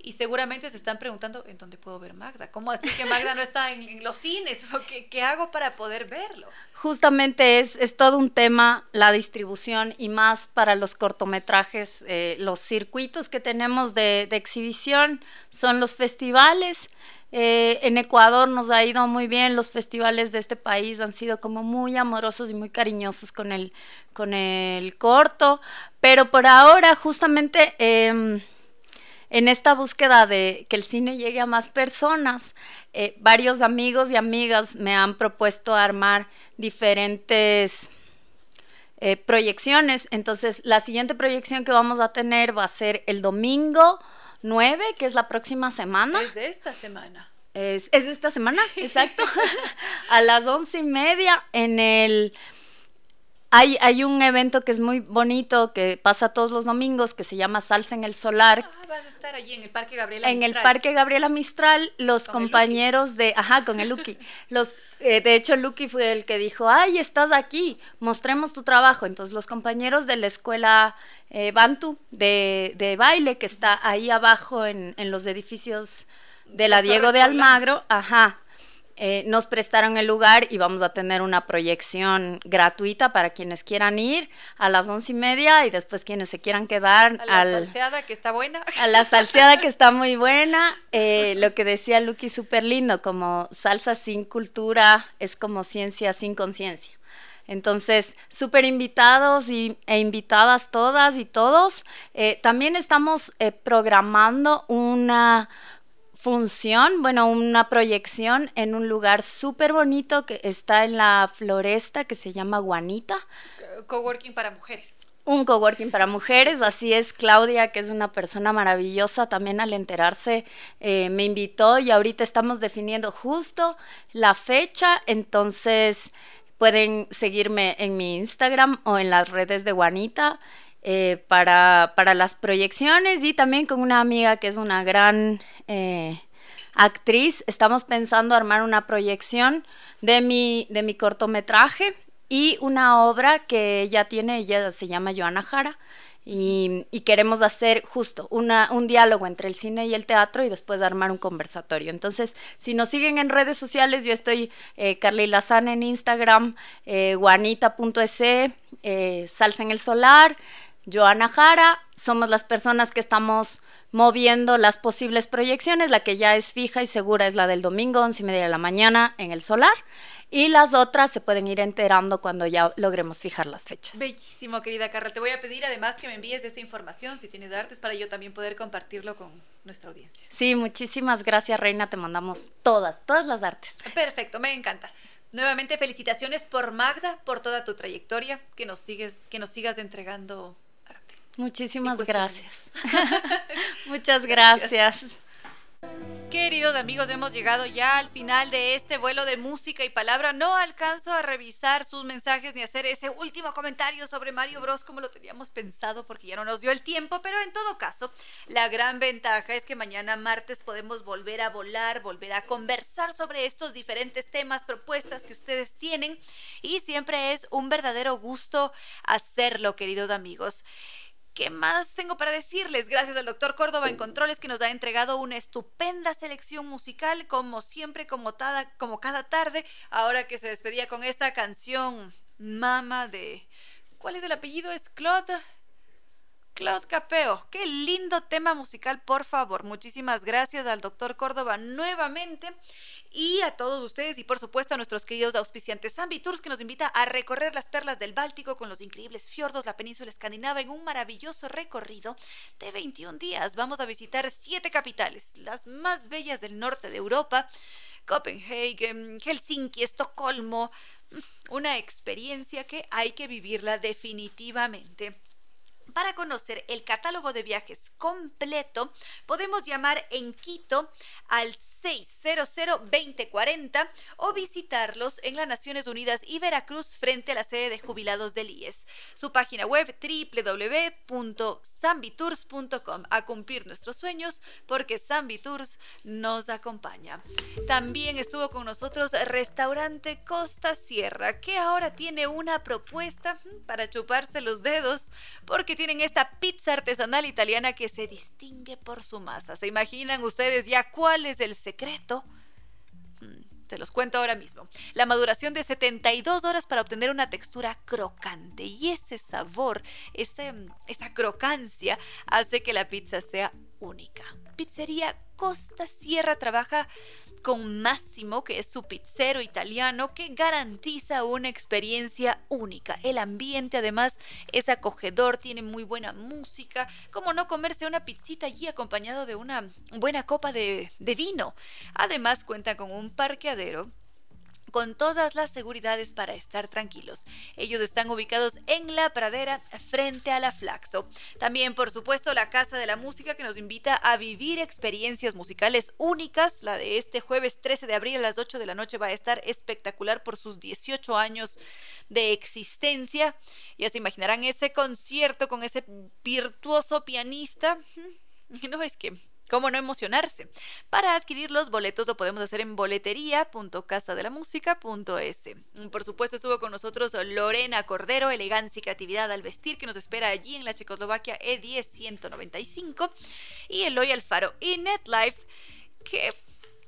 y seguramente se están preguntando en dónde puedo ver Magda. ¿Cómo así que Magda no está en, los cines? ¿Qué, ¿Qué, hago para poder verlo? Justamente es, es, todo un tema la distribución y más para los cortometrajes. Eh, los circuitos que tenemos de, de, exhibición son los festivales. Eh, en Ecuador nos ha ido muy bien, los festivales de este país han sido como muy amorosos y muy cariñosos con el, con el corto, pero por ahora justamente... Eh, en esta búsqueda de que el cine llegue a más personas, eh, varios amigos y amigas me han propuesto armar diferentes eh, proyecciones. Entonces, la siguiente proyección que vamos a tener va a ser el domingo 9, que es la próxima semana. Es de esta semana. Es, es de esta semana, exacto. a las once y media en el hay, hay un evento que es muy bonito, que pasa todos los domingos, que se llama Salsa en el Solar. Ah, vas a estar allí en el Parque Gabriela Mistral. En el Parque Gabriela Mistral, los compañeros de... Ajá, con el Lucky. los, eh, de hecho, Lucky fue el que dijo, ay, estás aquí, mostremos tu trabajo. Entonces, los compañeros de la escuela eh, Bantu de, de, baile, que está ahí abajo en, en los edificios de la Diego de Almagro, ajá, eh, nos prestaron el lugar y vamos a tener una proyección gratuita para quienes quieran ir a las once y media y después quienes se quieran quedar. A la salseada que está buena. A la salseada que está muy buena. Eh, lo que decía Lucky, súper lindo, como salsa sin cultura es como ciencia sin conciencia. Entonces, súper invitados y, e invitadas todas y todos. Eh, también estamos programando una función, bueno, una proyección en un lugar súper bonito que está en la floresta que se llama Guanita. Coworking para mujeres. Un coworking para mujeres, así es Claudia, que es una persona maravillosa, también al enterarse eh, me invitó y ahorita estamos definiendo justo la fecha, entonces pueden seguirme en mi Instagram o en las redes de Guanita. Eh, para, para, las proyecciones y también con una amiga que es una gran eh, actriz, estamos pensando armar una proyección de mi, de mi cortometraje y una obra que ella tiene, ella se llama Joana Jara. Y, queremos hacer justo una, un diálogo entre el cine y el teatro y después armar un conversatorio. Entonces, si nos siguen en redes sociales, yo estoy eh, Carly Lazán en Instagram, eh, guanita.es, eh, Salsa en el Solar, Joana Jara, somos las personas que estamos moviendo las posibles proyecciones. La que ya es fija y segura es la del domingo, once y media de la mañana en el solar. Y las otras se pueden ir enterando cuando ya logremos fijar las fechas. Bellísimo, querida Carla. Te voy a pedir además que me envíes esa información si tienes artes para yo también poder compartirlo con nuestra audiencia. Sí, muchísimas gracias, Reina. Te mandamos todas, todas las artes. Perfecto, me encanta. Nuevamente felicitaciones por Magda, por toda tu trayectoria, que nos sigues, que nos sigas entregando Muchísimas gracias. Muchas gracias. Queridos amigos, hemos llegado ya al final de este vuelo de música y palabra. No alcanzo a revisar sus mensajes ni hacer ese último comentario sobre Mario Bros como lo teníamos pensado porque ya no nos dio el tiempo, pero en todo caso, la gran ventaja es que mañana martes podemos volver a volar, volver a conversar sobre estos diferentes temas, propuestas que ustedes tienen y siempre es un verdadero gusto hacerlo, queridos amigos. ¿Qué más tengo para decirles? Gracias al doctor Córdoba en Controles que nos ha entregado una estupenda selección musical, como siempre, como, como cada tarde. Ahora que se despedía con esta canción, Mama de... ¿Cuál es el apellido? Es Claude. Claude Capeo, qué lindo tema musical, por favor. Muchísimas gracias al doctor Córdoba nuevamente y a todos ustedes y por supuesto a nuestros queridos auspiciantes Zambi Tours que nos invita a recorrer las perlas del Báltico con los increíbles fiordos, la península escandinava en un maravilloso recorrido de 21 días. Vamos a visitar siete capitales, las más bellas del norte de Europa, Copenhagen, Helsinki, Estocolmo, una experiencia que hay que vivirla definitivamente. Para conocer el catálogo de viajes completo, podemos llamar en Quito al 600-2040 o visitarlos en las Naciones Unidas y Veracruz frente a la sede de jubilados del IES. Su página web www.sambitours.com. A cumplir nuestros sueños porque Sambitours nos acompaña. También estuvo con nosotros Restaurante Costa Sierra, que ahora tiene una propuesta para chuparse los dedos porque tienen esta pizza artesanal italiana que se distingue por su masa. ¿Se imaginan ustedes ya cuál es el secreto? Se mm, los cuento ahora mismo. La maduración de 72 horas para obtener una textura crocante y ese sabor, ese, esa crocancia hace que la pizza sea única. Pizzería Costa Sierra trabaja con Máximo, que es su pizzero italiano, que garantiza una experiencia única. El ambiente además es acogedor, tiene muy buena música. ¿Cómo no comerse una pizzita allí acompañado de una buena copa de vino? Además cuenta con un parqueadero con todas las seguridades para estar tranquilos. Ellos están ubicados en la pradera frente a la Flaxo. También, por supuesto, la Casa de la Música que nos invita a vivir experiencias musicales únicas. La de este jueves 13 de abril a las 8 de la noche va a estar espectacular por sus 18 años de existencia. Ya se imaginarán ese concierto con ese virtuoso pianista. No es que ¿Cómo no emocionarse? Para adquirir los boletos lo podemos hacer en boletería.casadelamusica.es. Por supuesto estuvo con nosotros Lorena Cordero, Elegancia y Creatividad al Vestir, que nos espera allí en la Checoslovaquia E10 195. Y Eloy Alfaro y NetLife, que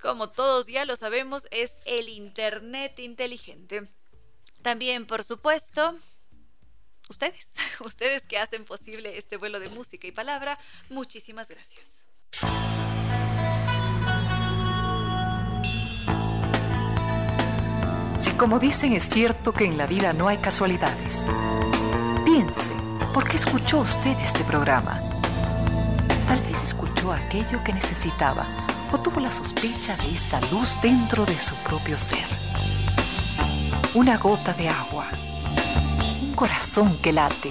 como todos ya lo sabemos, es el Internet inteligente. También, por supuesto, ustedes, ustedes que hacen posible este vuelo de música y palabra, muchísimas gracias. Si como dicen es cierto que en la vida no hay casualidades, piense, ¿por qué escuchó usted este programa? Tal vez escuchó aquello que necesitaba o tuvo la sospecha de esa luz dentro de su propio ser. Una gota de agua, un corazón que late,